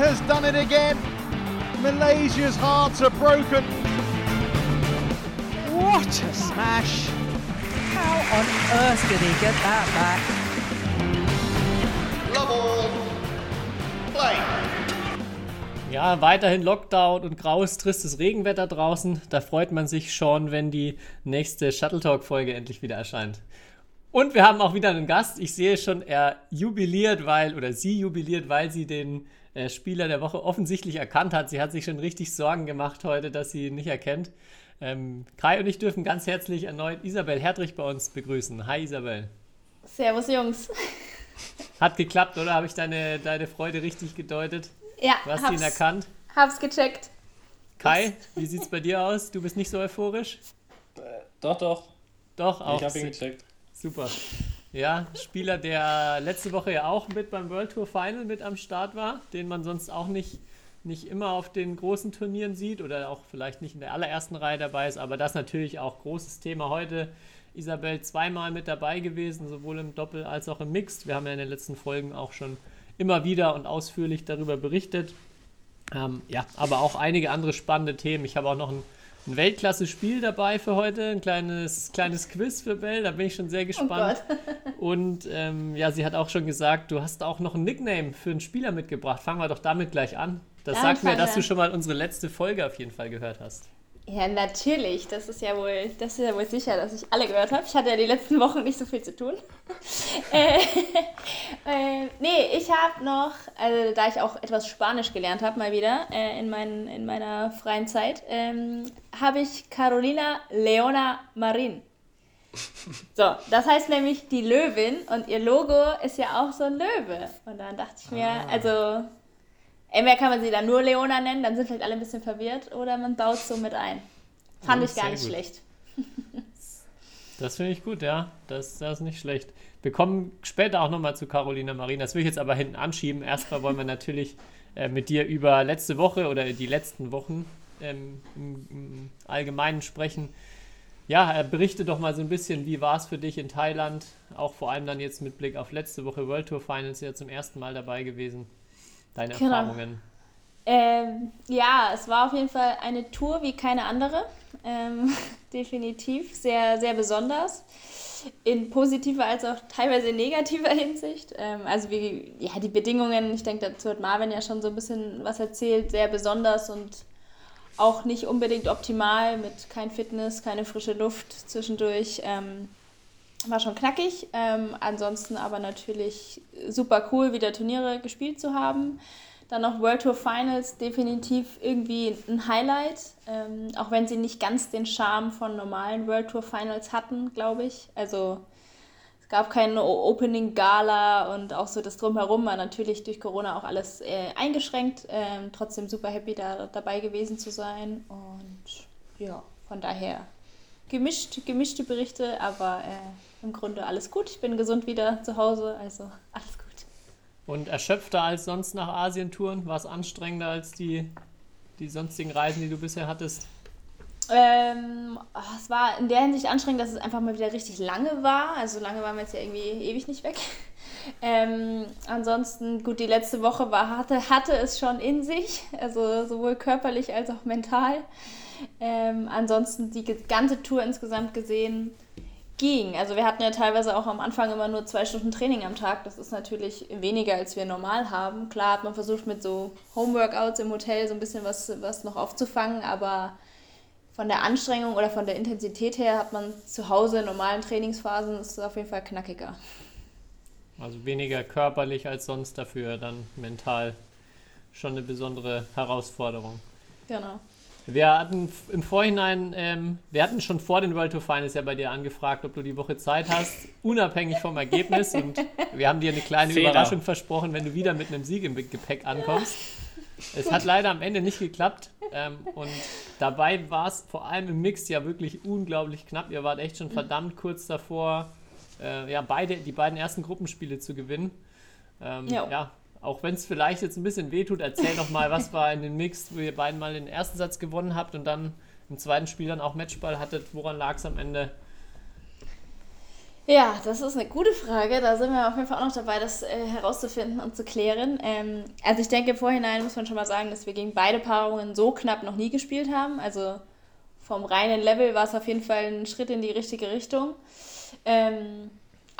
has done it again. Malaysia's hearts are broken. What a smash! How on earth did he get that back? Love all. Play. Ja, weiterhin Lockdown und graues, tristes Regenwetter draußen. Da freut man sich schon, wenn die nächste Shuttle Talk-Folge endlich wieder erscheint. Und wir haben auch wieder einen Gast. Ich sehe schon, er jubiliert, weil, oder sie jubiliert, weil sie den Spieler der Woche offensichtlich erkannt hat. Sie hat sich schon richtig Sorgen gemacht heute, dass sie ihn nicht erkennt. Ähm, Kai und ich dürfen ganz herzlich erneut Isabel Hertrich bei uns begrüßen. Hi Isabel. Servus Jungs. Hat geklappt, oder? Habe ich deine, deine Freude richtig gedeutet? Ja, Du hast ihn erkannt. Hab's gecheckt. Kai, wie sieht's bei dir aus? Du bist nicht so euphorisch? Doch, doch. Doch, auch. ich habe ihn gecheckt. Super. Ja, Spieler, der letzte Woche ja auch mit beim World Tour Final mit am Start war, den man sonst auch nicht, nicht immer auf den großen Turnieren sieht oder auch vielleicht nicht in der allerersten Reihe dabei ist, aber das natürlich auch großes Thema heute. Isabel zweimal mit dabei gewesen, sowohl im Doppel als auch im Mixed. Wir haben ja in den letzten Folgen auch schon immer wieder und ausführlich darüber berichtet. Ähm, ja, aber auch einige andere spannende Themen. Ich habe auch noch ein, ein Weltklasse-Spiel dabei für heute, ein kleines, kleines Quiz für Bell, da bin ich schon sehr Oh gespannt. Gott. Und ähm, ja, sie hat auch schon gesagt, du hast auch noch ein Nickname für einen Spieler mitgebracht. Fangen wir doch damit gleich an. Das Ja, sagt mir, dass du schon mal unsere letzte Folge auf jeden Fall gehört hast. Ja, natürlich. Das ist ja wohl, das ist ja wohl sicher, dass ich alle gehört habe. Ich hatte ja die letzten Wochen nicht so viel zu tun. äh, äh, nee, ich habe noch, also da ich auch etwas Spanisch gelernt habe, mal wieder, äh, in, mein, in meiner freien Zeit, ähm, habe ich Carolina Leona Marin. So, das heißt nämlich die Löwin und ihr Logo ist ja auch so ein Löwe. Und dann dachte ich mir, also entweder kann man sie dann nur Leona nennen, dann sind vielleicht alle ein bisschen verwirrt, oder man baut so mit ein. Fand Oh, ich gar nicht gut. schlecht. Das finde ich gut, ja. Das, das ist nicht schlecht. Wir kommen später auch nochmal zu Carolina Marin. Das will ich jetzt aber hinten anschieben. Erstmal wollen wir natürlich äh, mit dir über letzte Woche oder die letzten Wochen ähm, im, im Allgemeinen sprechen. Ja, äh, berichte doch mal so ein bisschen, wie war es für dich in Thailand? Auch vor allem dann jetzt mit Blick auf letzte Woche World Tour Finals ja zum ersten Mal dabei gewesen. Deine Genau. Erfahrungen. Ähm, ja, es war auf jeden Fall eine Tour wie keine andere. Ähm, definitiv sehr, sehr besonders. In positiver als auch teilweise in negativer Hinsicht. Ähm, also wie, ja, die Bedingungen, ich denke, dazu hat Marvin ja schon so ein bisschen was erzählt, sehr besonders und auch nicht unbedingt optimal mit kein Fitness, keine frische Luft zwischendurch. War schon knackig. Ähm, ansonsten aber natürlich super cool, wieder Turniere gespielt zu haben. Dann noch World Tour Finals, definitiv irgendwie ein Highlight. Ähm, auch wenn sie nicht ganz den Charme von normalen World Tour Finals hatten, glaube ich. Also es gab keine Opening Gala und auch so das Drumherum war natürlich durch Corona auch alles äh, eingeschränkt. Ähm, trotzdem super happy, da dabei gewesen zu sein. Und ja, von daher gemischt, gemischte Berichte, aber äh, im Grunde alles gut. Ich bin gesund wieder zu Hause, also alles gut. Und erschöpfter als sonst nach Asien-Touren? War es anstrengender als die, die sonstigen Reisen, die du bisher hattest? Ähm, oh, es war in der Hinsicht anstrengend, dass es einfach mal wieder richtig lange war. Also lange waren wir jetzt ja irgendwie ewig nicht weg. Ähm, ansonsten, gut, die letzte Woche war, hatte, hatte es schon in sich, also sowohl körperlich als auch mental. Ähm, ansonsten die ganze Tour insgesamt gesehen ging. Also wir hatten ja teilweise auch am Anfang immer nur zwei Stunden Training am Tag. Das ist natürlich weniger, als wir normal haben. Klar hat man versucht, mit so Homeworkouts im Hotel so ein bisschen was, was noch aufzufangen, aber von der Anstrengung oder von der Intensität her hat man zu Hause in normalen Trainingsphasen ist es auf jeden Fall knackiger. Also weniger körperlich als sonst dafür, dann mental schon eine besondere Herausforderung. Genau. Wir hatten im Vorhinein, ähm, wir hatten schon vor den World Tour Finals ja bei dir angefragt, ob du die Woche Zeit hast, unabhängig vom Ergebnis. Und wir haben dir eine kleine Fehler. Überraschung versprochen, wenn du wieder mit einem Sieg im Gepäck ankommst. Es hat leider am Ende nicht geklappt. Ähm, und dabei war es vor allem im Mix ja wirklich unglaublich knapp. Ihr wart echt schon verdammt kurz davor, äh, ja, beide, die beiden ersten Gruppenspiele zu gewinnen. Ähm, ja, auch wenn es vielleicht jetzt ein bisschen wehtut, erzähl doch mal, was war in den Mix, wo ihr beiden mal den ersten Satz gewonnen habt und dann im zweiten Spiel dann auch Matchball hattet. Woran lag es am Ende? Ja, das ist eine gute Frage. Da sind wir auf jeden Fall auch noch dabei, das äh, herauszufinden und zu klären. Ähm, also ich denke, Vorhinein muss man schon mal sagen, dass wir gegen beide Paarungen so knapp noch nie gespielt haben. Also vom reinen Level war es auf jeden Fall ein Schritt in die richtige Richtung. Ähm,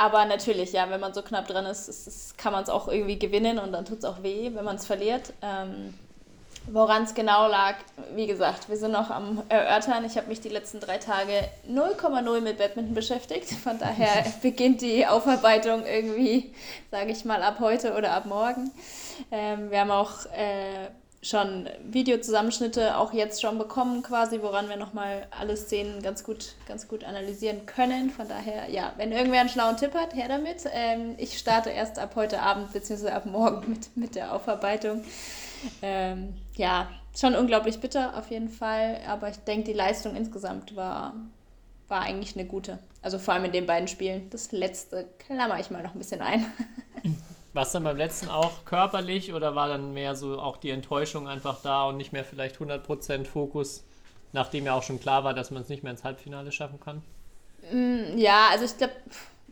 aber natürlich, ja, wenn man so knapp dran ist, ist, ist kann man es auch irgendwie gewinnen und dann tut es auch weh, wenn man es verliert. Ähm, Woran es genau lag, wie gesagt, wir sind noch am Erörtern. Ich habe mich die letzten drei Tage 0,0 mit Badminton beschäftigt. Von daher beginnt die Aufarbeitung irgendwie, sage ich mal, ab heute oder ab morgen. Ähm, wir haben auch äh, schon Videozusammenschnitte auch jetzt schon bekommen, quasi, woran wir nochmal alle Szenen ganz gut, ganz gut analysieren können. Von daher, ja, wenn irgendwer einen schlauen Tipp hat, her damit. Ähm, ich starte erst ab heute Abend bzw. ab morgen mit, mit der Aufarbeitung. Ähm, ja, schon unglaublich bitter auf jeden Fall, aber ich denke, die Leistung insgesamt war, war eigentlich eine gute. Also vor allem in den beiden Spielen. Das letzte klammer ich mal noch ein bisschen ein. War es dann beim letzten auch körperlich oder war dann mehr so auch die Enttäuschung einfach da und nicht mehr vielleicht 100% Fokus, nachdem ja auch schon klar war, dass man es nicht mehr ins Halbfinale schaffen kann? Mm, ja, also ich glaube,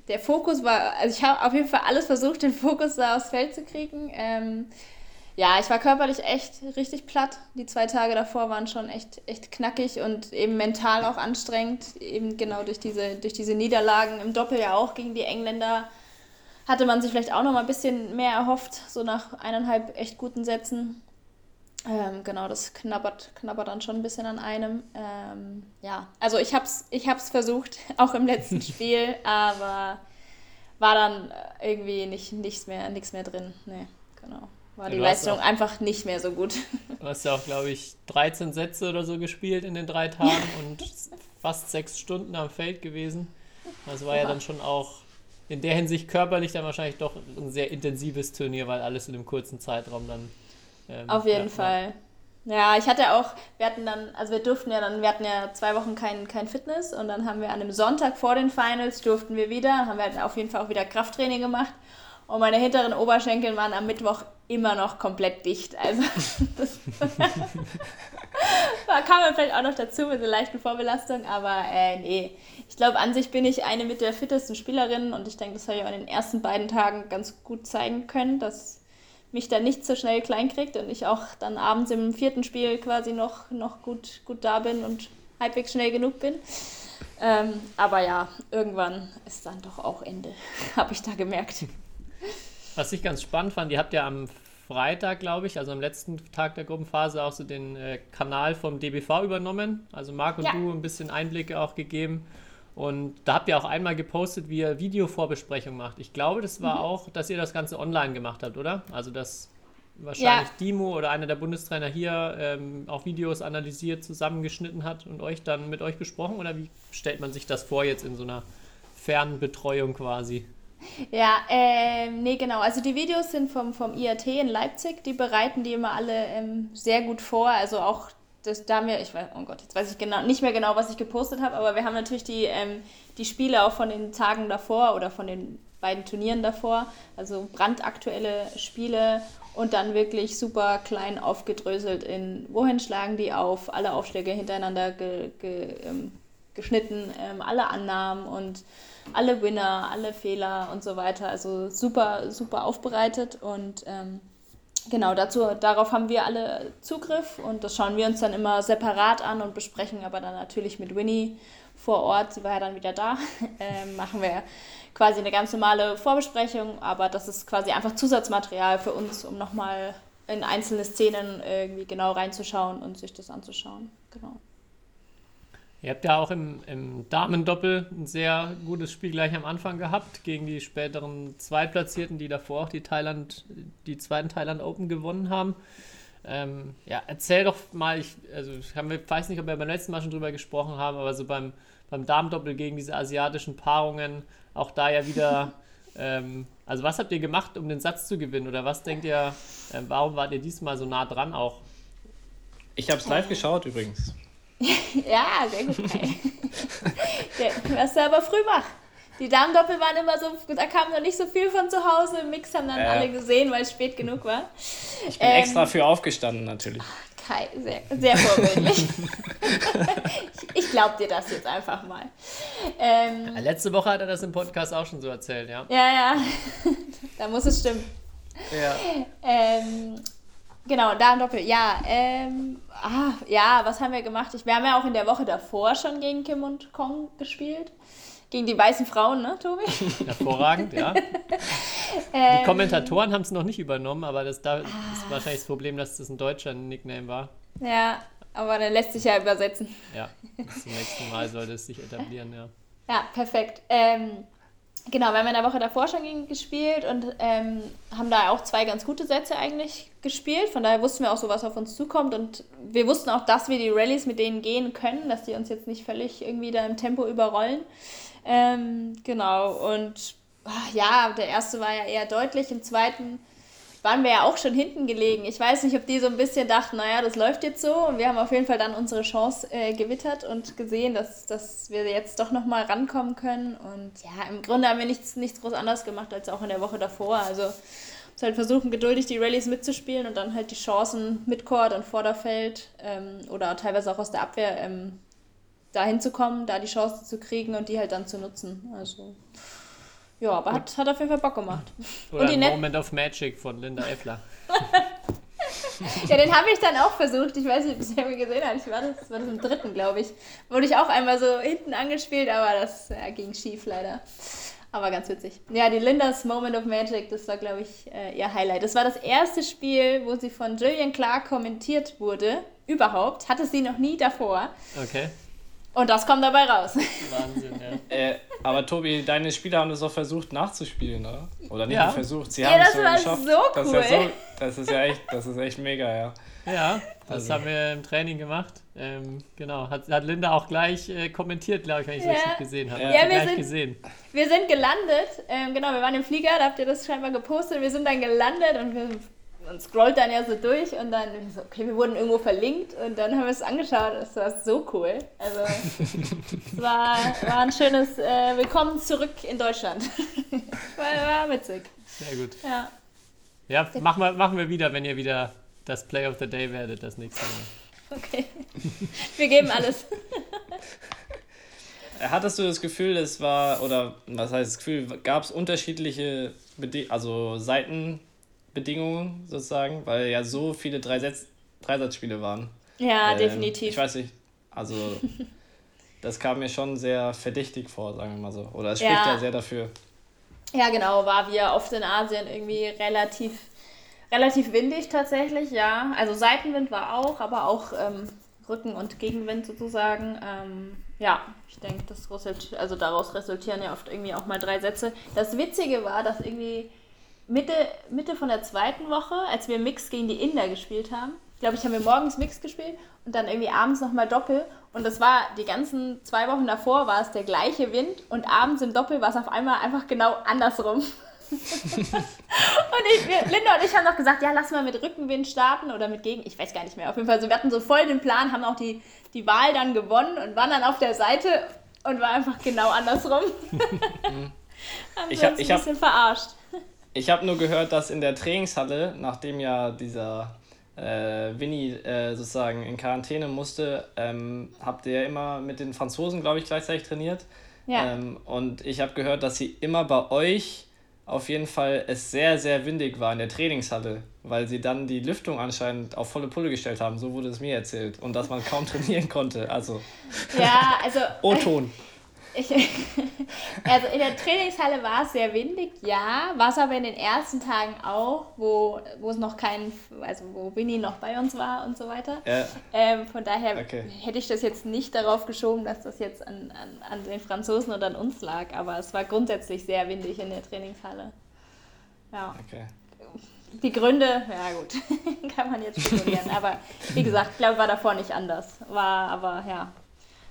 der Fokus war, also ich habe auf jeden Fall alles versucht, den Fokus da aufs Feld zu kriegen. Ähm, ja, ich war körperlich echt richtig platt. Die zwei Tage davor waren schon echt, echt knackig und eben mental auch anstrengend. Eben genau durch diese, durch diese Niederlagen im Doppel ja auch gegen die Engländer hatte man sich vielleicht auch noch mal ein bisschen mehr erhofft, so nach eineinhalb echt guten Sätzen. Ähm, genau, das knabbert, knabbert dann schon ein bisschen an einem. Ähm, ja, also ich habe es ich hab's versucht, auch im letzten Spiel, aber war dann irgendwie nicht, nichts, mehr, nichts mehr drin. Nee, genau war die Leistung auch, einfach nicht mehr so gut. Du hast ja auch, glaube ich, 13 Sätze oder so gespielt in den drei Tagen und fast sechs Stunden am Feld gewesen. Das war ja dann schon auch in der Hinsicht körperlich dann wahrscheinlich doch ein sehr intensives Turnier, weil alles in einem kurzen Zeitraum dann. Ähm, Auf jeden ja, Fall. Ja, ich hatte auch, wir hatten dann, also wir durften ja dann, wir hatten ja zwei Wochen kein, kein Fitness und dann haben wir an einem Sonntag vor den Finals durften wir wieder, haben wir auf jeden Fall auch wieder Krafttraining gemacht und meine hinteren Oberschenkel waren am Mittwoch immer noch komplett dicht. Also das da kam man vielleicht auch noch dazu mit einer leichten Vorbelastung, aber äh, nee. Ich glaube, an sich bin ich eine mit der fittesten Spielerinnen und ich denke, das habe ich auch in den ersten beiden Tagen ganz gut zeigen können, dass mich da nicht so schnell klein kriegt und ich auch dann abends im vierten Spiel quasi noch, noch gut, gut da bin und halbwegs schnell genug bin. Ähm, aber ja, irgendwann ist dann doch auch Ende, habe ich da gemerkt. Was ich ganz spannend fand, ihr habt ja am Freitag, glaube ich, also am letzten Tag der Gruppenphase auch so den äh, Kanal vom DBV übernommen. Also Marc und ja. du ein bisschen Einblicke auch gegeben. Und da habt ihr auch einmal gepostet, wie ihr Videovorbesprechung macht. Ich glaube, das war mhm. auch, dass ihr das Ganze online gemacht habt, oder? Also dass wahrscheinlich ja. Dimo oder einer der Bundestrainer hier ähm, auch Videos analysiert, zusammengeschnitten hat und euch dann mit euch besprochen? Oder wie stellt man sich das vor jetzt in so einer Fernbetreuung quasi? Ja, ähm, nee, genau. Also die Videos sind vom, vom IAT in Leipzig, die bereiten die immer alle ähm, sehr gut vor. Also auch das, da haben ich weiß, oh Gott, jetzt weiß ich genau, nicht mehr genau, was ich gepostet habe, aber wir haben natürlich die, ähm, die Spiele auch von den Tagen davor oder von den beiden Turnieren davor, also brandaktuelle Spiele und dann wirklich super klein aufgedröselt in, wohin schlagen die auf, alle Aufschläge hintereinander ge, ge, ähm, geschnitten, ähm, alle Annahmen und alle Winner, alle Fehler und so weiter. Also super, super aufbereitet und ähm, genau dazu, darauf haben wir alle Zugriff und das schauen wir uns dann immer separat an und besprechen aber dann natürlich mit Winnie vor Ort, sie war ja dann wieder da, äh, machen wir quasi eine ganz normale Vorbesprechung, aber das ist quasi einfach Zusatzmaterial für uns, um nochmal in einzelne Szenen irgendwie genau reinzuschauen und sich das anzuschauen. Genau. Ihr habt ja auch im, im Damendoppel ein sehr gutes Spiel gleich am Anfang gehabt gegen die späteren Zweitplatzierten, die davor auch die Thailand, die zweiten Thailand Open gewonnen haben. Ähm, ja, erzähl doch mal, ich, also ich weiß nicht, ob wir beim letzten Mal schon drüber gesprochen haben, aber so beim, beim Damendoppel gegen diese asiatischen Paarungen, auch da ja wieder, ähm, also was habt ihr gemacht, um den Satz zu gewinnen? Oder was denkt ihr, äh, warum wart ihr diesmal so nah dran auch? Ich habe es live geschaut übrigens. ja, sehr gut. du warst ja aber früh wach. Die Damendoppel waren immer so, da kam noch nicht so viel von zu Hause. Im Mix haben dann äh, alle gesehen, weil es spät genug war. Ich bin ähm, extra für aufgestanden natürlich. Kai, sehr, sehr vorbildlich. ich, ich ich glaub dir das jetzt einfach mal. Ähm, Letzte Woche hat er das im Podcast auch schon so erzählt, ja. ja, ja, da muss es stimmen. Ja. Ähm, genau, da ein Doppel. Ja, ähm, ah, ja, was haben wir gemacht? Ich, wir haben ja auch in der Woche davor schon gegen Kim und Kong gespielt. Gegen die weißen Frauen, ne, Tobi? Hervorragend, ja. Die Ähm, Kommentatoren haben es noch nicht übernommen, aber das da ist wahrscheinlich das Problem, dass das ein deutscher Nickname war. Ja, aber dann lässt sich ja übersetzen. Ja, bis zum nächsten Mal sollte es sich etablieren, ja. Ja, perfekt. Ähm, genau, wir haben in der Woche davor schon gespielt und ähm, haben da auch zwei ganz gute Sätze eigentlich gespielt. Von daher wussten wir auch so, was auf uns zukommt. Und wir wussten auch, dass wir die Rallyes mit denen gehen können, dass die uns jetzt nicht völlig irgendwie da im Tempo überrollen. Ähm, genau, und ach, ja, der erste war ja eher deutlich. Im zweiten waren wir ja auch schon hinten gelegen. Ich weiß nicht, ob die so ein bisschen dachten, naja, das läuft jetzt so. Und wir haben auf jeden Fall dann unsere Chance äh, gewittert und gesehen, dass, dass wir jetzt doch nochmal rankommen können. Und ja, im Grunde haben wir nichts, nichts groß anderes gemacht als auch in der Woche davor. Also uns halt versuchen, geduldig die Rallyes mitzuspielen und dann halt die Chancen mit Court und Vorderfeld ähm, oder teilweise auch aus der Abwehr ähm, da hinzukommen, da die Chance zu kriegen und die halt dann zu nutzen. Also ja, aber hat, hat auf jeden Fall Bock gemacht. Oder Und die Moment of Magic von Linda Effler. Ja, den habe ich dann auch versucht. Ich weiß nicht, ob ihr ihn gesehen habt. Ich war das, war das im dritten, glaube ich. Wurde ich auch einmal so hinten angespielt, aber das ja, ging schief leider. Aber ganz witzig. Ja, die Lindas Moment of Magic, das war, glaube ich, äh, ihr Highlight. Das war das erste Spiel, wo sie von Jillian Clark kommentiert wurde. Überhaupt. Hatte sie noch nie davor. Okay, Und das kommt dabei raus. Wahnsinn, ja. Äh, aber Tobi, deine Spieler haben das auch versucht nachzuspielen, oder? Oder nicht Ja. nur versucht, sie Ja, haben es das so war geschafft. so Das ist, ja cool. so, das ist ja echt, das ist echt mega, ja. Ja, das Also- haben wir im Training gemacht. Ähm, genau, hat, hat Linda auch gleich äh, kommentiert, glaube ich, wenn ich es Ja. richtig gesehen habe. Ja. Ja, wir gleich sind- gesehen. Wir sind gelandet, ähm, genau, wir waren im Flieger, da habt ihr das scheinbar gepostet. Wir sind dann gelandet und wir man scrollt dann ja so durch und dann so, okay, wir wurden irgendwo verlinkt und dann haben wir es angeschaut. Das war so cool. Also es war, war ein schönes äh, Willkommen zurück in Deutschland. war, war witzig. Sehr gut. Ja. Ja, machen wir, machen wir wieder, wenn ihr wieder das Play of the Day werdet, das nächste Mal. Okay. Wir geben alles. Hattest du das Gefühl, es war, oder was heißt das Gefühl, gab es unterschiedliche Bedi also Seitenbedingungen sozusagen, weil ja so viele Dreisatz Dreisatzspiele waren? Ja, Ähm, definitiv. Ich weiß nicht, also das kam mir schon sehr verdächtig vor, sagen wir mal so. Oder es spricht Ja. ja, sehr dafür. Ja, genau, war wie oft in Asien irgendwie relativ, relativ windig tatsächlich, ja. Also Seitenwind war auch, aber auch ähm, Rücken- und Gegenwind sozusagen. Ähm, ja, ich denke, das resultiert, also daraus resultieren ja oft irgendwie auch mal drei Sätze. Das Witzige war, dass irgendwie Mitte, Mitte von der zweiten Woche, als wir Mix gegen die Inder gespielt haben, ich glaube, ich habe mir morgens Mix gespielt und dann irgendwie abends nochmal Doppel. Und das war die ganzen zwei Wochen davor war es der gleiche Wind und abends im Doppel war es auf einmal einfach genau andersrum. und ich, wir, Linda und ich haben noch gesagt, ja, lass mal mit Rückenwind starten oder mit Gegen, ich weiß gar nicht mehr. Auf jeden Fall, so, wir hatten so voll den Plan, haben auch die, die Wahl dann gewonnen und waren dann auf der Seite und war einfach genau andersrum. haben Ich wir hab- uns ich ein hab- bisschen verarscht. Ich habe nur gehört, dass in der Trainingshalle, nachdem ja dieser äh, Winnie äh, sozusagen in Quarantäne musste, ähm, habt ihr ja immer mit den Franzosen, glaube ich, gleichzeitig trainiert. Ja. Ähm, und ich habe gehört, dass sie immer bei euch auf jeden Fall es sehr, sehr windig war in der Trainingshalle, weil sie dann die Lüftung anscheinend auf volle Pulle gestellt haben. So wurde es mir erzählt. Und dass man kaum trainieren konnte. Also Ja, also O-Ton. Ich, also in der Trainingshalle war es sehr windig, ja. War es aber in den ersten Tagen auch, wo, wo es noch kein, also wo Winnie noch bei uns war und so weiter. Ja, Ähm, von daher Okay. hätte ich das jetzt nicht darauf geschoben, dass das jetzt an, an, an den Franzosen oder an uns lag. Aber es war grundsätzlich sehr windig in der Trainingshalle. Ja. okay. Die Gründe, ja gut, kann man jetzt spekulieren. aber wie gesagt, ich glaube, war davor nicht anders. War aber, ja,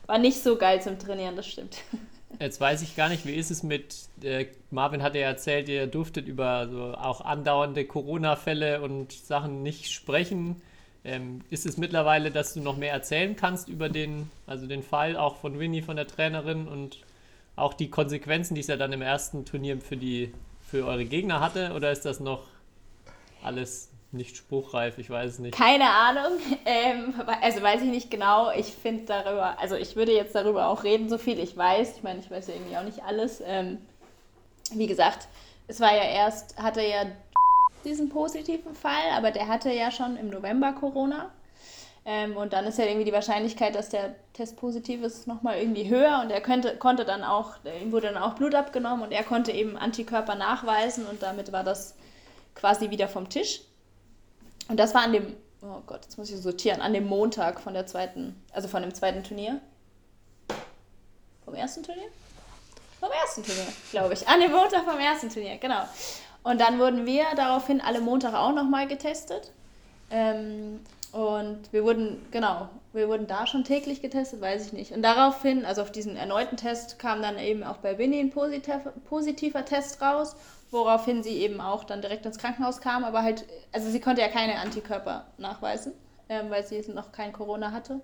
war nicht so geil zum Trainieren, das stimmt. Jetzt weiß ich gar nicht, wie ist es mit, äh, Marvin hatte ja erzählt, ihr durftet über so auch andauernde Corona-Fälle und Sachen nicht sprechen. Ähm, ist es mittlerweile, dass du noch mehr erzählen kannst über den, also den Fall auch von Winnie, von der Trainerin und auch die Konsequenzen, die es ja dann im ersten Turnier für die, für eure Gegner hatte? Oder ist das noch alles nicht spruchreif, ich weiß es nicht. Keine Ahnung. Ähm, also weiß ich nicht genau. Ich finde darüber, also ich würde jetzt darüber auch reden, so viel ich weiß. Ich meine, ich weiß ja irgendwie auch nicht alles. Ähm, wie gesagt, es war ja erst, hatte ja diesen positiven Fall, aber der hatte ja schon im November Corona. Ähm, und dann ist ja irgendwie die Wahrscheinlichkeit, dass der Test positiv ist, nochmal irgendwie höher. Und er könnte, konnte dann auch, ihm wurde dann auch Blut abgenommen und er konnte eben Antikörper nachweisen und damit war das quasi wieder vom Tisch. Und das war an dem, oh Gott, jetzt muss ich sortieren, an dem Montag von der zweiten, also von dem zweiten Turnier. Vom ersten Turnier? Vom ersten Turnier, glaube ich. An dem Montag vom ersten Turnier, genau. Und dann wurden wir daraufhin alle Montag auch nochmal getestet. Ähm, und wir wurden, genau, wir wurden da schon täglich getestet, weiß ich nicht. Und daraufhin, also auf diesen erneuten Test, kam dann eben auch bei Winnie ein positiver, positiver Test raus, woraufhin sie eben auch dann direkt ins Krankenhaus kam, aber halt, also sie konnte ja keine Antikörper nachweisen, ähm, weil sie noch kein Corona hatte.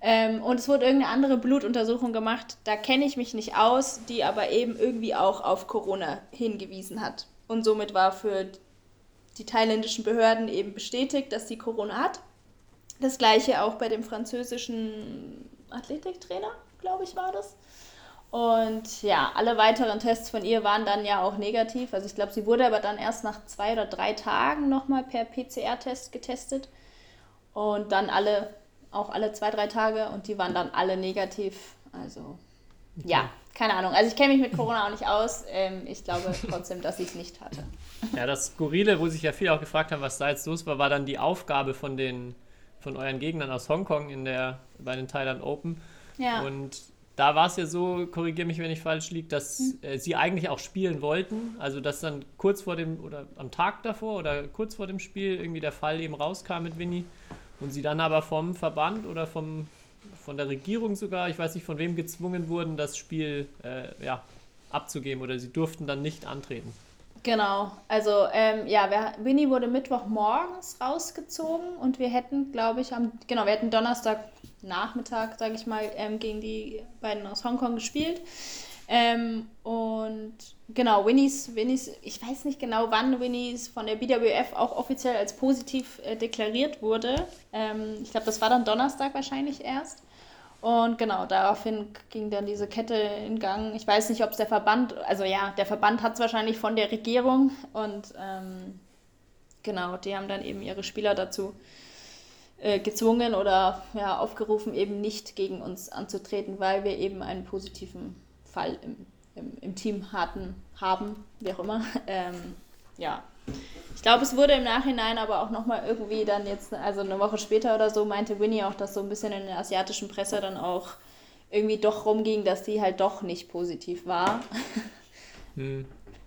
Ähm, und es wurde irgendeine andere Blutuntersuchung gemacht, da kenne ich mich nicht aus, die aber eben irgendwie auch auf Corona hingewiesen hat. Und somit war für die thailändischen Behörden eben bestätigt, dass sie Corona hat. Das gleiche auch bei dem französischen Athletiktrainer, glaube ich, war das. Und ja, alle weiteren Tests von ihr waren dann ja auch negativ. Also ich glaube, sie wurde aber dann erst nach zwei oder drei Tagen nochmal per PCR-Test getestet. Und dann alle, auch alle zwei, drei Tage und die waren dann alle negativ. Also okay. ja, keine Ahnung. Also ich kenne mich mit Corona auch nicht aus. Ähm, ich glaube trotzdem, dass ich es nicht hatte. Ja, das Skurrile, wo sich ja viele auch gefragt haben, was da jetzt los war, war dann die Aufgabe von den von euren Gegnern aus Hongkong in der bei den Thailand Open. Ja. Und da war es ja so, korrigiere mich, wenn ich falsch liege, dass mhm. äh, sie eigentlich auch spielen wollten. Also dass dann kurz vor dem oder am Tag davor oder kurz vor dem Spiel irgendwie der Fall eben rauskam mit Winnie und sie dann aber vom Verband oder vom von der Regierung sogar, ich weiß nicht von wem, gezwungen wurden, das Spiel äh, ja, abzugeben oder sie durften dann nicht antreten. Genau, also ähm, ja, wir, Winnie wurde Mittwochmorgens rausgezogen und wir hätten, glaube ich, am, genau, wir hätten Donnerstagnachmittag, sage ich mal, ähm, gegen die beiden aus Hongkong gespielt. Ähm, und genau, Winnies, Winnies, ich weiß nicht genau, wann Winnies von der BWF auch offiziell als positiv äh, deklariert wurde. Ähm, ich glaube, das war dann Donnerstag wahrscheinlich erst. Und genau, daraufhin ging dann diese Kette in Gang. Ich weiß nicht, ob es der Verband, also ja, der Verband hat es wahrscheinlich von der Regierung und ähm, genau, die haben dann eben ihre Spieler dazu äh, gezwungen oder ja, aufgerufen, eben nicht gegen uns anzutreten, weil wir eben einen positiven Fall im, im, im Team hatten, haben, wie auch immer. Ähm, ja, ich glaube, es wurde im Nachhinein aber auch nochmal irgendwie dann jetzt, also eine Woche später oder so, meinte Winnie auch, dass so ein bisschen in der asiatischen Presse dann auch irgendwie doch rumging, dass sie halt doch nicht positiv war. Hm.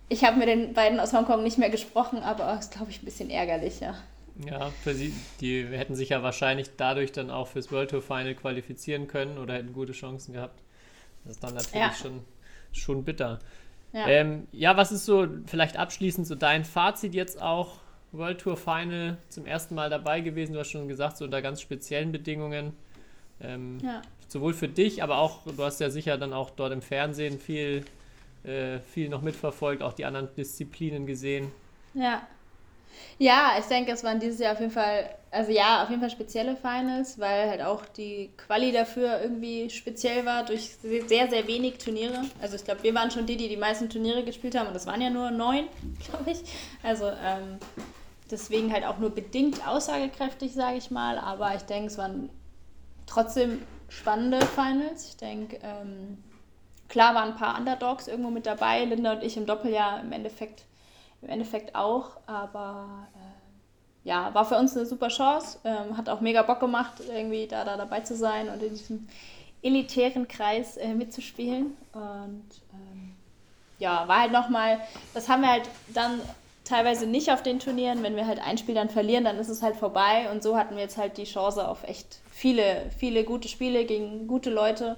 Ich habe mit den beiden aus Hongkong nicht mehr gesprochen, aber es ist, glaube ich, ein bisschen ärgerlich, ja. Ja, für sie, die hätten sich ja wahrscheinlich dadurch dann auch fürs World Tour Final qualifizieren können oder hätten gute Chancen gehabt. Das ist dann natürlich ja. schon, schon bitter. Ja. Ähm, ja, was ist so vielleicht abschließend so dein Fazit jetzt auch? World Tour Final zum ersten Mal dabei gewesen, du hast schon gesagt, so unter ganz speziellen Bedingungen. Ähm, ja. Sowohl für dich, aber auch, du hast ja sicher dann auch dort im Fernsehen viel, äh, viel noch mitverfolgt, auch die anderen Disziplinen gesehen. Ja. Ja, ich denke, es waren dieses Jahr auf jeden Fall, also ja, auf jeden Fall spezielle Finals, weil halt auch die Quali dafür irgendwie speziell war durch sehr, sehr wenig Turniere. Also ich glaube, wir waren schon die, die die meisten Turniere gespielt haben und das waren ja nur neun, glaube ich. Also ähm, deswegen halt auch nur bedingt aussagekräftig, sage ich mal. Aber ich denke, es waren trotzdem spannende Finals. Ich denke, ähm, klar waren ein paar Underdogs irgendwo mit dabei. Linda und ich im Doppel ja im Endeffekt im Endeffekt auch. Aber äh, ja, war für uns eine super Chance. Ähm, hat auch mega Bock gemacht, irgendwie da, da dabei zu sein und in diesem elitären Kreis äh, mitzuspielen. Und ähm, ja, war halt nochmal, das haben wir halt dann teilweise nicht auf den Turnieren. Wenn wir halt ein Spiel dann verlieren, dann ist es halt vorbei. Und so hatten wir jetzt halt die Chance auf echt viele, viele gute Spiele gegen gute Leute.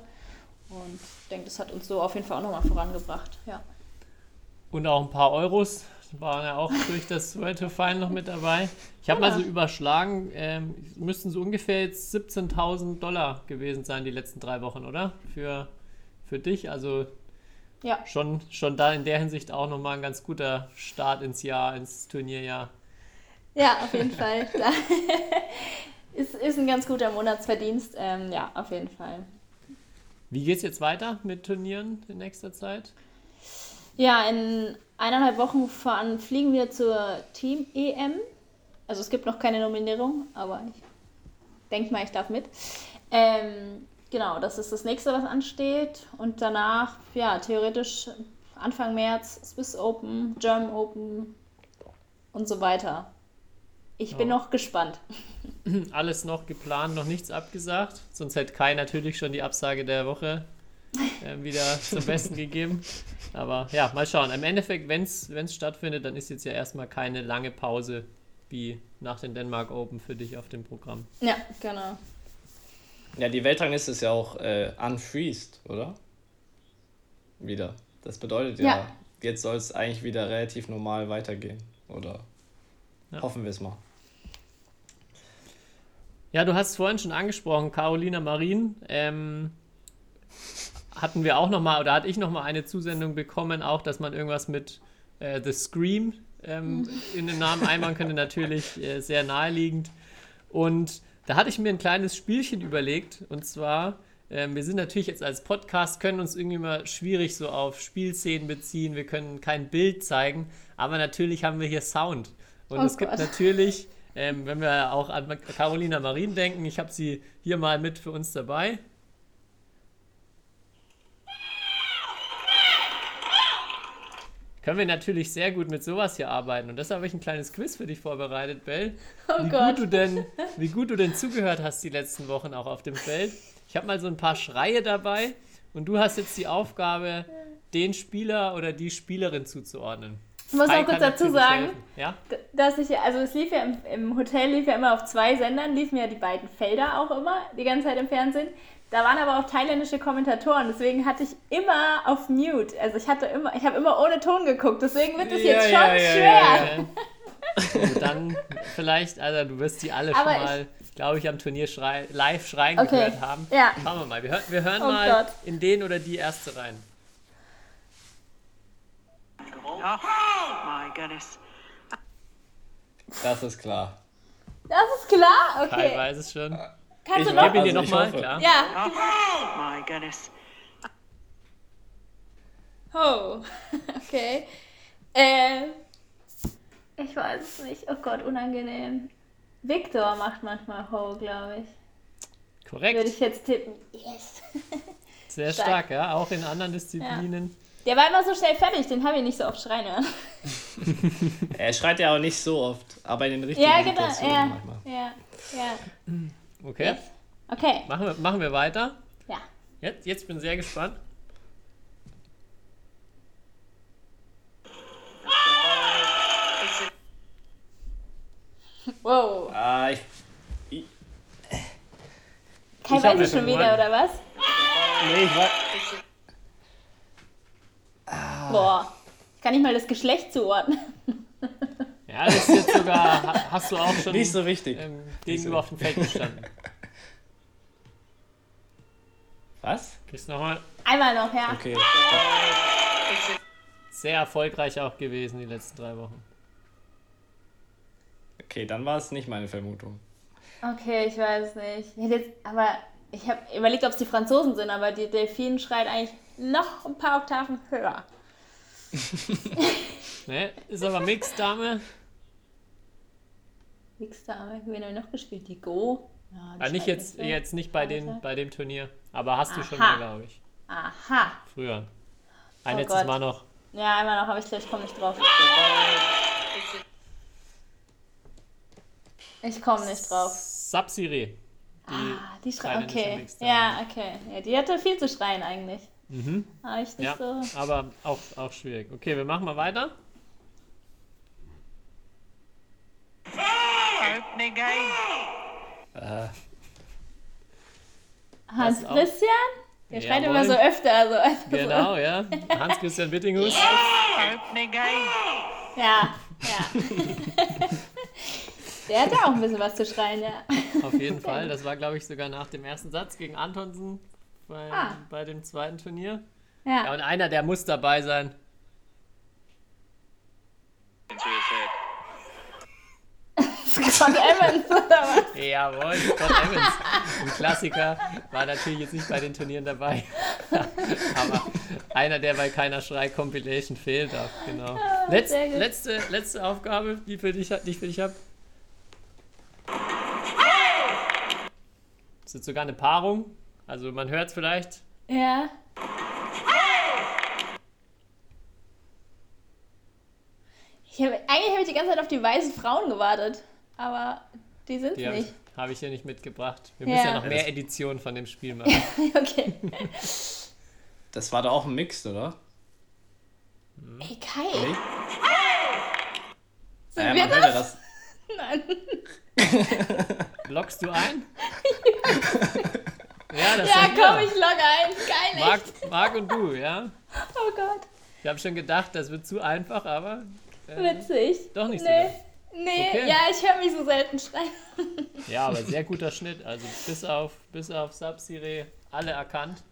Und ich denke, das hat uns so auf jeden Fall auch nochmal vorangebracht. Ja. Und auch ein paar Euros waren ja auch durch das World Tour Final noch mit dabei. Ich habe ja. mal so überschlagen, ähm, müssten so ungefähr jetzt 17.000 Dollar gewesen sein die letzten drei Wochen, oder? Für, für dich. Also ja. schon, schon da in der Hinsicht auch nochmal ein ganz guter Start ins Jahr, ins Turnierjahr. Ja, auf jeden Fall. Ist, ist ein ganz guter Monatsverdienst. Ähm, ja, auf jeden Fall. Wie geht's jetzt weiter mit Turnieren in nächster Zeit? Ja, in eineinhalb Wochen fahren, fliegen wir zur Team-EM. Also es gibt noch keine Nominierung, aber ich denke mal, ich darf mit. Ähm, genau, das ist das nächste, was ansteht. Und danach, ja, theoretisch Anfang März Swiss Open, German Open und so weiter. Ich bin Ja. noch gespannt. Alles noch geplant, noch nichts abgesagt. Sonst hätte Kai natürlich schon die Absage der Woche äh, wieder zum Besten gegeben. Aber ja, mal schauen. Im Endeffekt, wenn es stattfindet, dann ist jetzt ja erstmal keine lange Pause wie nach den Denmark Open für dich auf dem Programm. Ja, genau. Ja, die Weltrangliste ist ja auch äh, unfreezed, oder? Wieder. Das bedeutet ja, Ja. jetzt soll es eigentlich wieder relativ normal weitergehen. Oder Ja. hoffen wir es mal. Ja, du hast es vorhin schon angesprochen, Carolina Marin. Ähm, hatten wir auch nochmal, oder hatte ich nochmal eine Zusendung bekommen, auch, dass man irgendwas mit äh, The Scream ähm, in den Namen einbauen könnte, natürlich äh, sehr naheliegend. Und da hatte ich mir ein kleines Spielchen überlegt, und zwar, ähm, wir sind natürlich jetzt als Podcast, können uns irgendwie mal schwierig so auf Spielszenen beziehen, wir können kein Bild zeigen, aber natürlich haben wir hier Sound. Und Oh es gibt Gott. natürlich, ähm, wenn wir auch an Carolina Marin denken, ich habe sie hier mal mit für uns dabei. Können wir natürlich sehr gut mit sowas hier arbeiten. Und deshalb habe ich ein kleines Quiz für dich vorbereitet, Bell. Oh wie, Gott. gut du denn, wie gut du denn zugehört hast die letzten Wochen auch auf dem Feld. Ich habe mal so ein paar Schreie dabei und du hast jetzt die Aufgabe, den Spieler oder die Spielerin zuzuordnen. Ich muss auch kurz dazu sagen. Ja? dass ich, also es lief ja im, im Hotel, lief ja immer auf zwei Sendern, liefen ja die beiden Felder auch immer, die ganze Zeit im Fernsehen. Da waren aber auch thailändische Kommentatoren, deswegen hatte ich immer auf Mute. Also ich hatte immer, ich habe immer ohne Ton geguckt, deswegen wird es jetzt schon schwer. Oh, dann vielleicht, also du wirst die alle Aber schon mal, glaube ich, am Turnier schrei live schreien Okay. gehört haben. Ja. Schauen wir mal. Wir, hör wir hören Oh mal Gott. in den oder die erste rein. Oh my goodness. Das ist klar. Das ist klar? Okay. weiß es schon. Kannst du Ich noch? Gib ihn dir Also ich nochmal, klar. Ja. Oh my goodness. Oh. Okay. Äh, ich weiß es nicht. Oh Gott, unangenehm. Victor macht manchmal Ho, glaube ich. Würde Korrekt. ich jetzt tippen. Yes. Sehr stark. stark, ja. Auch in anderen Disziplinen. Der war immer so schnell fertig, den habe ich nicht so oft schreien hören. Er schreit ja auch nicht so oft, aber in den richtigen Ja, genau. Situationen Ja, manchmal. ja, ja. Okay. Yes. Okay, Machen, wir, machen wir weiter. ja. Jetzt, jetzt bin ich sehr gespannt. Wow. Ah, ich, ich, Kai Ich weiß schon wieder, oder was? nee, ich war, Boah. Ich kann nicht mal das Geschlecht zuordnen. Ja, das ist jetzt sogar, ha- hast du auch schon nicht so wichtig. ähm, gegenüber auf dem Feld gestanden. Was? Kriegst nochmal Einmal noch, ja. Okay. sehr erfolgreich auch gewesen die letzten drei Wochen. Okay, dann war es nicht meine Vermutung. Okay, ich weiß nicht. Ich jetzt, aber ich habe überlegt, ob es die Franzosen sind, aber die Delfin schreit eigentlich noch ein paar Oktaven höher. Ne? Ist aber Mixed Dame. Nächste Arme, wen haben wir noch gespielt? Die Go? Ja, die Ah, nicht jetzt, so. jetzt nicht bei, den, bei dem Turnier. Aber hast du schon Aha. mal, glaube ich. Aha. Früher. Ein Oh letztes Gott. Mal noch. Ja, einmal noch, aber ich glaube, ich komme nicht drauf. Ich komme nicht drauf. Sapsiri. Ah, die schreit. Okay. Ja, okay. Ja, die hatte viel zu schreien eigentlich. Mhm. Aber ich nicht Ja, so. aber auch, auch schwierig. Okay, wir machen mal weiter. Äh, Hans. Christian? Der schreit immer so öfter. Also, also Genau, ja. Hans-Christian Bittinghus. Opening game. So. Ja, ja. Der hatte auch ein bisschen was zu schreien, ja. Auf jeden Fall. Das war, glaube ich, sogar nach dem ersten Satz gegen Antonsen bei, Ah. bei dem zweiten Turnier. Ja, Ja. und einer, der muss dabei sein. Scott Evans oder was? Jawohl, Scott Evans. Ein Klassiker. War natürlich jetzt nicht bei den Turnieren dabei. Aber einer, der bei keiner Schrei Compilation fehlt darf. Genau. Letz, sehr gut. letzte, letzte Aufgabe, die, für dich, die ich für dich habe. Das ist sogar eine Paarung. Also man hört es vielleicht. Ja. Ich hab, eigentlich habe ich die ganze Zeit auf die weißen Frauen gewartet, aber die sind habe nicht. ich, hab ich hier nicht mitgebracht. Wir Ja. müssen ja noch mehr Editionen von dem Spiel machen. okay. Das war doch auch ein Mix, oder? Ey, Kai. Nee? Sind Ja, wir man hört ja das? das. Nein. Lockst du ein? ja, das Ja, komm, ich log ein. Geil, Marc, echt. Marc und du, ja. Oh Gott. Ich habe schon gedacht, das wird zu einfach, aber äh, Witzig. doch nicht so. Nee. leicht. Nee, Okay. ja, ich höre mich so selten schreien. Ja, aber sehr guter Schnitt. Also bis auf, bis auf Sub-Serie alle erkannt.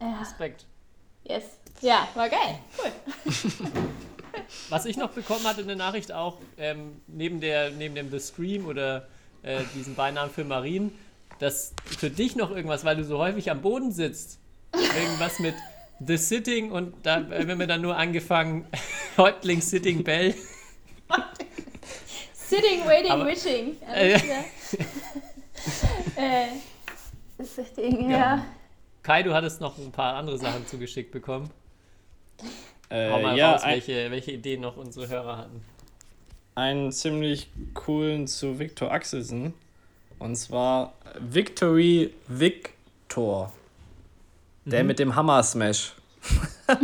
Ja. Respekt. Yes. Ja, war geil. Cool. Was ich noch bekommen hatte, eine Nachricht auch, ähm, neben, der, neben dem The Scream oder äh, diesem Beinamen für Marien, dass für dich noch irgendwas, weil du so häufig am Boden sitzt, irgendwas mit The Sitting und da wenn wir dann nur angefangen, Häuptling Sitting Bell. Sitting, waiting, Aber- wishing. Äh, äh, Sitting, ja. Kai, du hattest noch ein paar andere Sachen zugeschickt bekommen. Hau Äh, mal ja, raus, welche, welche Ideen noch unsere Hörer hatten. einen ziemlich coolen zu Victor Axelsen. Und zwar Victory Victor. Der Mhm. mit dem Hammer Smash.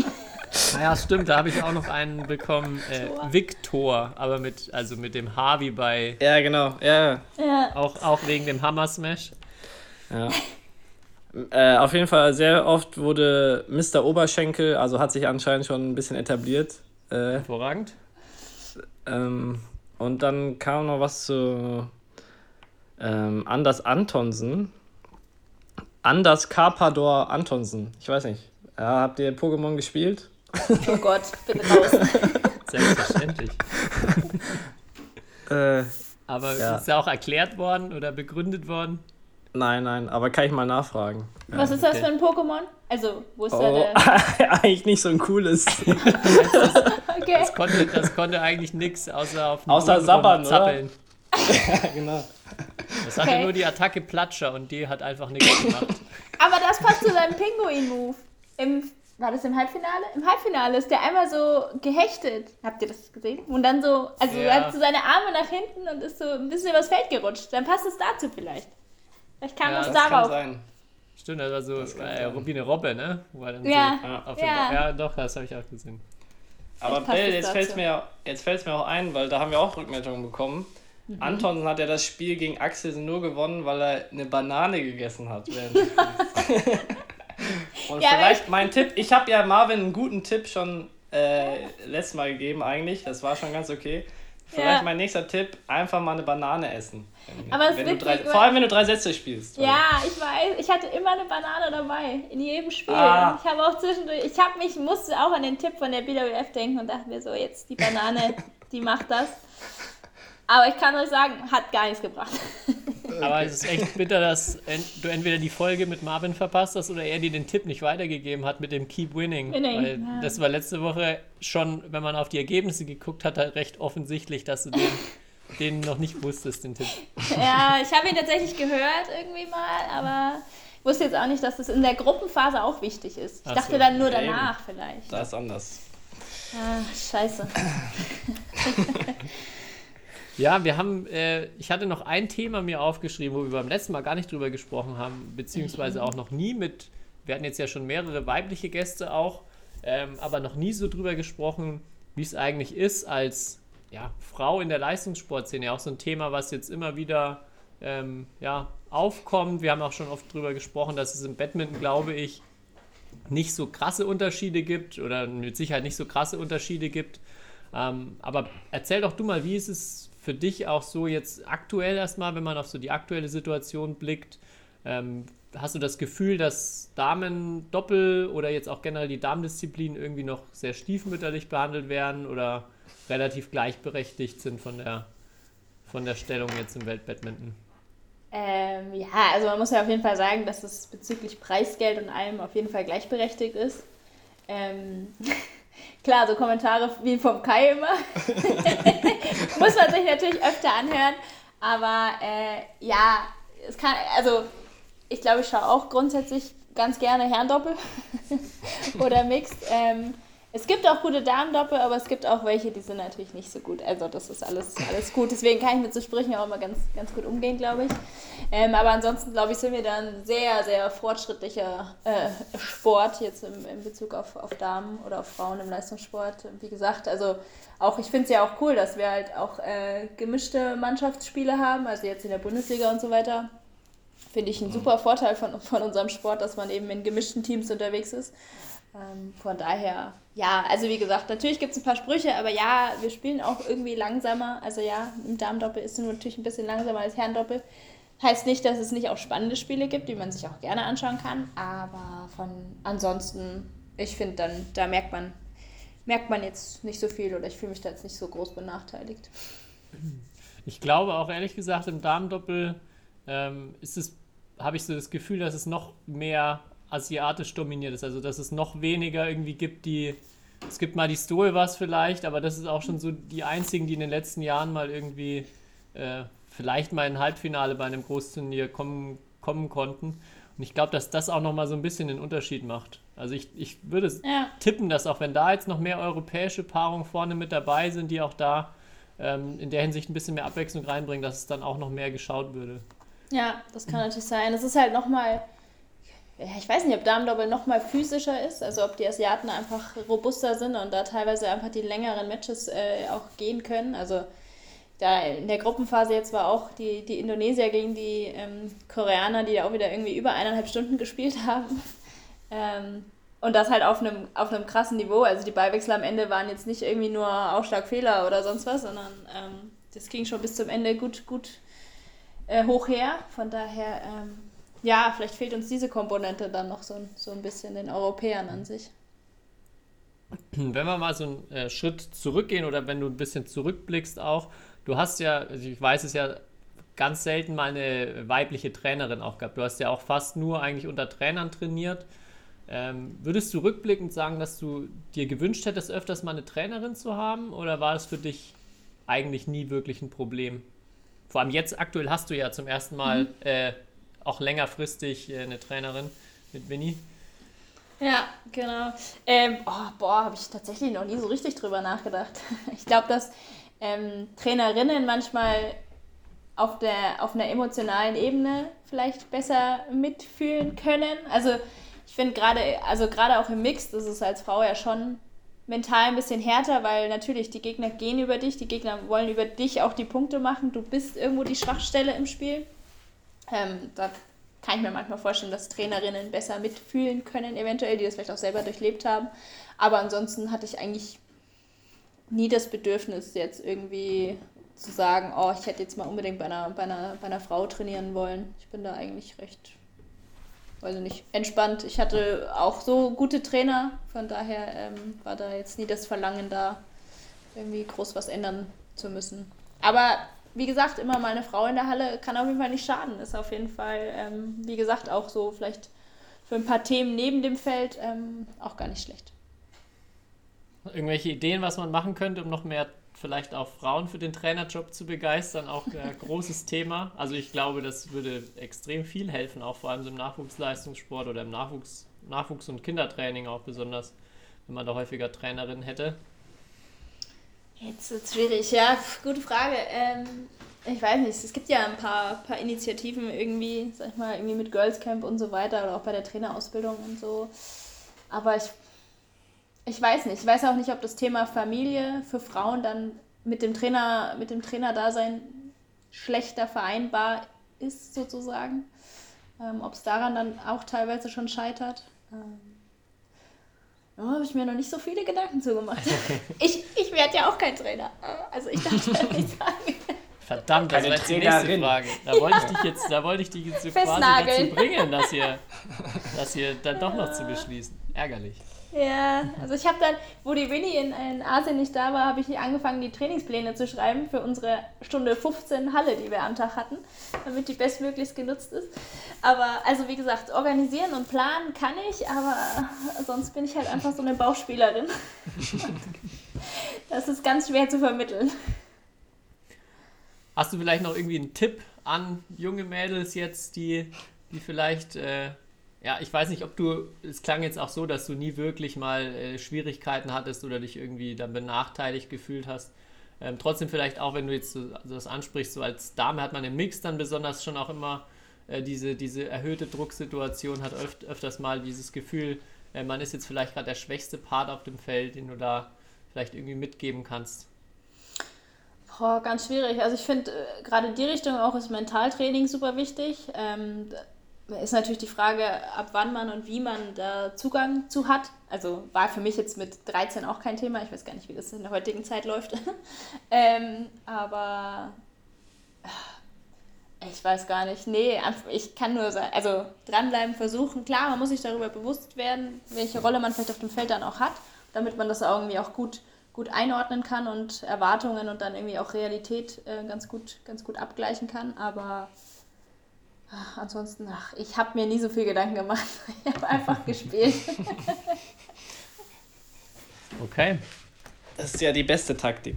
Naja, stimmt, da habe ich auch noch einen bekommen. Äh, Victor, aber mit, also mit dem H wie bei, Ja, genau. Ja, Ja. auch, auch wegen dem Hammer Smash. ja. äh, auf jeden Fall sehr oft wurde Mr. Oberschenkel, also hat sich anscheinend schon ein bisschen etabliert. Äh, Hervorragend. Ähm, und dann kam noch was zu ähm, Anders Antonsen. Anders Carpador Antonsen. Ich weiß nicht. Ja, habt ihr Pokémon gespielt? Oh Gott, bitte raus. Selbstverständlich. Äh, Aber Ja. ist ja auch erklärt worden oder begründet worden. nein, nein, aber kann ich mal nachfragen. Was ist das okay. für ein Pokémon? Also, wo ist Oh, der. eigentlich nicht so ein cooles. Okay. Das konnte, das konnte eigentlich nichts außer auf den Außer sabbern, oder? Rumzappeln. genau. Das hatte Okay. nur die Attacke Platscher und die hat einfach nichts gemacht. Aber das passt zu seinem Pinguin-Move. Im, war das im Halbfinale? Im Halbfinale ist der einmal so gehechtet. Habt ihr das gesehen? Und dann so, also Ja. er hat so seine Arme nach hinten und ist so ein bisschen übers Feld gerutscht. Dann passt es dazu vielleicht. Vielleicht kam Ja, es das Das kann darauf. sein. Stimmt, das war so kann äh, eine Robbe, ne? Wo er dann Ja, so ja. Ja, doch, das habe ich auch gesehen. Aber Bell, jetzt fällt es mir, jetzt fällt's mir auch ein, weil da haben wir auch Rückmeldungen bekommen. Mhm. Anton hat ja das Spiel gegen Axelsen nur gewonnen, weil er eine Banane gegessen hat. Und Ja, vielleicht mein Tipp, ich habe ja Marvin einen guten Tipp schon äh, letztes Mal gegeben eigentlich, das war schon ganz okay. Vielleicht Ja. mein nächster Tipp, einfach mal eine Banane essen. Wenn, Aber es ist wenn witzig, drei, vor allem wenn du drei Sätze spielst. weil- Ja, ich weiß. Ich hatte immer eine Banane dabei. In jedem Spiel. Ah. Ich habe auch zwischendurch. Ich habe mich, musste auch an den Tipp von der BWF denken und dachte mir so, jetzt die Banane, die macht das. Aber ich kann euch sagen, hat gar nichts gebracht. Aber es ist echt bitter, dass du entweder die Folge mit Marvin verpasst hast oder er dir den Tipp nicht weitergegeben hat mit dem Keep Winning. Winning, Weil ja. das war letzte Woche schon, wenn man auf die Ergebnisse geguckt hat, halt recht offensichtlich, dass du den, den noch nicht wusstest, den Tipp. ja, ich habe ihn tatsächlich gehört irgendwie mal, aber ich wusste jetzt auch nicht, dass das in der Gruppenphase auch wichtig ist. Ich Ach dachte so. dann nur Ja, danach vielleicht. Da ist anders. Ah, scheiße. Ja, wir haben, äh, ich hatte noch ein Thema mir aufgeschrieben, wo wir beim letzten Mal gar nicht drüber gesprochen haben, beziehungsweise auch noch nie mit, wir hatten jetzt ja schon mehrere weibliche Gäste auch, ähm, aber noch nie so drüber gesprochen, wie es eigentlich ist als ja, Frau in der Leistungssportszene. Auch so ein Thema, was jetzt immer wieder ähm, ja, aufkommt. Wir haben auch schon oft drüber gesprochen, dass es im Badminton, glaube ich, nicht so krasse Unterschiede gibt oder mit Sicherheit nicht so krasse Unterschiede gibt. Ähm, aber erzähl doch du mal, wie ist es für dich auch so jetzt aktuell erstmal, wenn man auf so die aktuelle Situation blickt? Ähm, hast du das Gefühl, dass Damen Doppel oder jetzt auch generell die Damendisziplinen irgendwie noch sehr stiefmütterlich behandelt werden oder relativ gleichberechtigt sind von der, von der Stellung jetzt im Weltbadminton? Ähm, ja, also man muss ja auf jeden Fall sagen, dass es bezüglich Preisgeld und allem auf jeden Fall gleichberechtigt ist. Ähm, klar, so Kommentare wie vom Kai immer. muss man sich natürlich öfter anhören. Aber äh, ja, es kann, also ich glaube, ich schaue auch grundsätzlich ganz gerne Herrendoppel oder Mixed. Ähm, es gibt auch gute Damendoppel, aber es gibt auch welche, die sind natürlich nicht so gut. Also das ist alles, alles gut. Deswegen kann ich mit so Sprüchen auch immer ganz, ganz gut umgehen, glaube ich. Ähm, aber ansonsten, glaube ich, sind wir dann sehr, sehr fortschrittlicher äh, Sport jetzt im, in Bezug auf, auf Damen oder auf Frauen im Leistungssport. Wie gesagt, also auch, ich finde es ja auch cool, dass wir halt auch äh, gemischte Mannschaftsspiele haben, also jetzt in der Bundesliga und so weiter. Finde ich einen super Vorteil von, von unserem Sport, dass man eben in gemischten Teams unterwegs ist. Ähm, von daher, ja, also wie gesagt, natürlich gibt es ein paar Sprüche, aber ja, wir spielen auch irgendwie langsamer. Also ja, im Damendoppel ist es natürlich ein bisschen langsamer als Herrendoppel. Heißt nicht, dass es nicht auch spannende Spiele gibt, die man sich auch gerne anschauen kann, aber von ansonsten, ich finde dann, da merkt man, merkt man jetzt nicht so viel oder ich fühle mich da jetzt nicht so groß benachteiligt. Ich glaube auch ehrlich gesagt, im Damendoppel ähm, ist es, habe ich so das Gefühl, dass es noch mehr asiatisch dominiert ist. Also dass es noch weniger irgendwie gibt, die. Es gibt mal die Stoe was vielleicht, aber das ist auch schon so die einzigen, die in den letzten Jahren mal irgendwie äh, vielleicht mal in ein Halbfinale bei einem Großturnier kommen, kommen konnten. Und ich glaube, dass das auch nochmal so ein bisschen den Unterschied macht. Also ich, ich würde Ja. tippen, dass auch wenn da jetzt noch mehr europäische Paarungen vorne mit dabei sind, die auch da ähm, in der Hinsicht ein bisschen mehr Abwechslung reinbringen, dass es dann auch noch mehr geschaut würde. Ja, das kann natürlich sein. Es ist halt nochmal, ich weiß nicht, ob Damendoppel nochmal physischer ist, also ob die Asiaten einfach robuster sind und da teilweise einfach die längeren Matches äh, auch gehen können. Also da in der Gruppenphase jetzt war auch die, die Indonesier gegen die ähm, Koreaner, die da auch wieder irgendwie über eineinhalb Stunden gespielt haben. Ähm, und das halt auf einem, auf einem krassen Niveau. Also die Beiwechsel am Ende waren jetzt nicht irgendwie nur Aufschlagfehler oder sonst was, sondern ähm, das ging schon bis zum Ende gut, gut äh, hoch her. Von daher, ähm, ja, vielleicht fehlt uns diese Komponente dann noch so, ein- so ein bisschen den Europäern an sich. Wenn wir mal so einen äh, Schritt zurückgehen oder wenn du ein bisschen zurückblickst auch, du hast ja, also ich weiß es ja, ganz selten mal eine weibliche Trainerin auch gehabt. Du hast ja auch fast nur eigentlich unter Trainern trainiert. Ähm, würdest du rückblickend sagen, dass du dir gewünscht hättest, öfters mal eine Trainerin zu haben oder war das für dich eigentlich nie wirklich ein Problem? Vor allem jetzt aktuell hast du ja zum ersten Mal äh, auch längerfristig äh, eine Trainerin mit Winnie. Ja, genau. Ähm, oh, boah, habe ich tatsächlich noch nie so richtig drüber nachgedacht. Ich glaube, dass ähm, Trainerinnen manchmal auf, der, auf einer emotionalen Ebene vielleicht besser mitfühlen können. Also ich finde gerade, also gerade auch im Mix, das ist als Frau ja schon mental ein bisschen härter, weil natürlich die Gegner gehen über dich, die Gegner wollen über dich auch die Punkte machen, du bist irgendwo die Schwachstelle im Spiel. Ähm, da kann ich mir manchmal vorstellen, dass Trainerinnen besser mitfühlen können, eventuell, die das vielleicht auch selber durchlebt haben. Aber ansonsten hatte ich eigentlich nie das Bedürfnis, jetzt irgendwie zu sagen, oh, ich hätte jetzt mal unbedingt bei einer, bei einer, bei einer Frau trainieren wollen. Ich bin da eigentlich recht, weiß ich nicht, entspannt. Ich hatte auch so gute Trainer, von daher ähm, war da jetzt nie das Verlangen da, irgendwie groß was ändern zu müssen. Aber wie gesagt, immer mal eine Frau in der Halle kann auf jeden Fall nicht schaden. Ist auf jeden Fall, ähm, wie gesagt, auch so vielleicht für ein paar Themen neben dem Feld ähm, auch gar nicht schlecht. Irgendwelche Ideen, was man machen könnte, um noch mehr vielleicht auch Frauen für den Trainerjob zu begeistern, auch ein großes Thema. Also ich glaube, das würde extrem viel helfen, auch vor allem so im Nachwuchsleistungssport oder im Nachwuchs, Nachwuchs- und Kindertraining auch besonders, wenn man da häufiger Trainerinnen hätte. Jetzt wird schwierig, ja, gute Frage. Ähm, ich weiß nicht, es gibt ja ein paar, paar Initiativen irgendwie, sag ich mal, irgendwie mit Girls Camp und so weiter oder auch bei der Trainerausbildung und so. Aber ich, ich weiß nicht, ich weiß auch nicht, ob das Thema Familie für Frauen dann mit dem Trainer, mit dem Trainerdasein schlechter vereinbar ist, sozusagen. Ähm, ob es daran dann auch teilweise schon scheitert. Ähm, da habe ich mir noch nicht so viele Gedanken zugemacht. ich ich werde ja auch kein Trainer. Also ich darf das nicht sagen. Verdammt, das Keine war jetzt die nächste Trainerin. Frage. Da wollte ich dich jetzt, da wollte ich dich jetzt quasi dazu bringen, das hier, das hier dann doch noch zu beschließen. Ärgerlich. Ja, also ich habe dann, wo die Winnie in, in Asien nicht da war, habe ich angefangen, die Trainingspläne zu schreiben für unsere Stunde 15 Halle, die wir am Tag hatten, damit die bestmöglichst genutzt ist. Aber also wie gesagt, organisieren und planen kann ich, aber sonst bin ich halt einfach so eine Bauchspielerin. das ist ganz schwer zu vermitteln. Hast du vielleicht noch irgendwie einen Tipp an junge Mädels jetzt, die, die vielleicht, äh, ja, ich weiß nicht, ob du, es klang jetzt auch so, dass du nie wirklich mal äh, Schwierigkeiten hattest oder dich irgendwie dann benachteiligt gefühlt hast. Ähm, trotzdem vielleicht auch, wenn du jetzt so, also das ansprichst, so als Dame hat man im Mix dann besonders schon auch immer äh, diese, diese erhöhte Drucksituation, hat öft, öfters mal dieses Gefühl, äh, man ist jetzt vielleicht gerade der schwächste Part auf dem Feld, den du da vielleicht irgendwie mitgeben kannst. Boah, ganz schwierig. Also ich finde äh, gerade die Richtung auch ist Mentaltraining super wichtig. Ähm, ist natürlich die Frage, ab wann man und wie man da Zugang zu hat. Also war für mich jetzt mit 13 auch kein Thema. Ich weiß gar nicht, wie das in der heutigen Zeit läuft. ähm, aber äh, ich weiß gar nicht. Nee, ich kann nur sagen, also dranbleiben, versuchen. Klar, man muss sich darüber bewusst werden, welche Rolle man vielleicht auf dem Feld dann auch hat, damit man das irgendwie auch gut, gut einordnen kann und Erwartungen und dann irgendwie auch Realität äh, ganz, gut, ganz gut abgleichen kann. Aber ach, ansonsten, ach, ich habe mir nie so viel Gedanken gemacht. Ich habe einfach gespielt. Okay. Das ist ja die beste Taktik.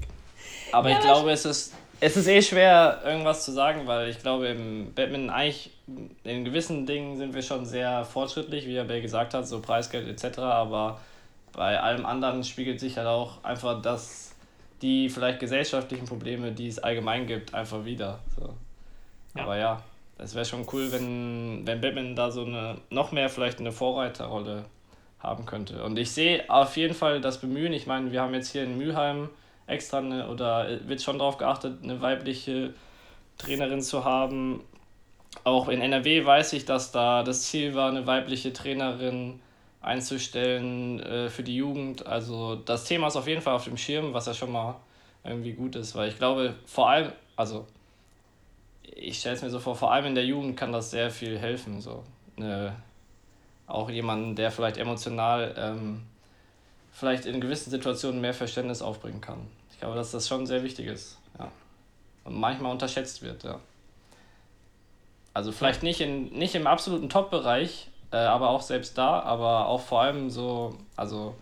Aber Ja, ich glaube, es ist, es ist eh schwer, irgendwas zu sagen, weil ich glaube, im Badminton eigentlich in gewissen Dingen sind wir schon sehr fortschrittlich, wie er Bell gesagt hat, so Preisgeld etc. Aber bei allem anderen spiegelt sich halt auch einfach das, die vielleicht gesellschaftlichen Probleme, die es allgemein gibt, einfach wieder. So. Ja. Aber ja, es wäre schon cool, wenn, wenn Badminton da so eine, noch mehr vielleicht eine Vorreiterrolle haben könnte. Und ich sehe auf jeden Fall das Bemühen. Ich meine, wir haben jetzt hier in Mülheim extra eine, oder wird schon darauf geachtet, eine weibliche Trainerin zu haben. Auch in NRW weiß ich, dass da das Ziel war, eine weibliche Trainerin einzustellen äh, für die Jugend. Also das Thema ist auf jeden Fall auf dem Schirm, was ja schon mal irgendwie gut ist, weil ich glaube, vor allem, also ich stelle es mir so vor, vor allem in der Jugend kann das sehr viel helfen. So. Eine, auch jemanden, der vielleicht emotional ähm, vielleicht in gewissen Situationen mehr Verständnis aufbringen kann. Ich glaube, dass das schon sehr wichtig ist. Ja. Und manchmal unterschätzt wird, ja. Also vielleicht nicht, in, nicht im absoluten Top-Bereich, äh, aber auch selbst da, aber auch vor allem so, also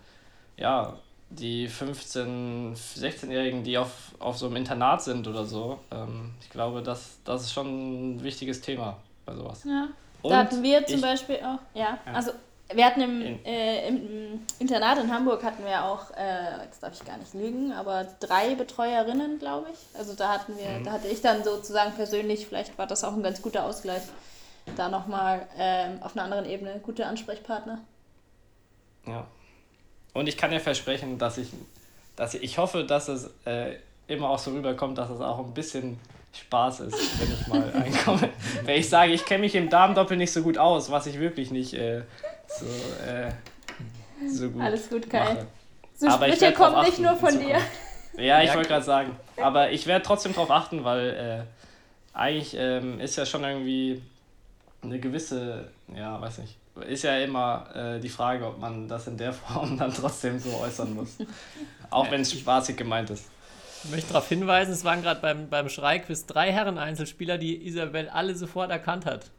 ja, die 15-, 16-Jährigen, die auf, auf so einem Internat sind oder so, ähm, ich glaube, das, das ist schon ein wichtiges Thema bei sowas. Ja. Und da hatten wir zum ich- Beispiel auch, ja, Ja. also wir hatten im, In- äh, im Internat in Hamburg hatten wir auch, äh, jetzt darf ich gar nicht lügen, aber drei Betreuerinnen, glaube ich. Also da hatten wir, Mhm. da hatte ich dann sozusagen persönlich, vielleicht war das auch ein ganz guter Ausgleich, da nochmal ähm, auf einer anderen Ebene gute Ansprechpartner. Ja. Und ich kann dir versprechen, dass ich, dass ich, ich hoffe, dass es äh, immer auch so rüberkommt, dass es auch ein bisschen Spaß ist, wenn ich mal einkomme. wenn ich sage, ich kenne mich im Damendoppel nicht so gut aus, was ich wirklich nicht äh, so, äh, so gut Alles gut, Kai. mache. So Aber Sprüche kommen nicht nur von dir. Ja, ich Ja, wollte gerade sagen. Aber ich werde trotzdem darauf achten, weil äh, eigentlich ähm, ist ja schon irgendwie eine gewisse, ja, weiß nicht, ist ja immer äh, die Frage, ob man das in der Form dann trotzdem so äußern muss. Auch wenn es spaßig gemeint ist. Ich möchte darauf hinweisen, es waren gerade beim, beim Schreiquiz drei Herren-Einzelspieler, die Isabel alle sofort erkannt hat.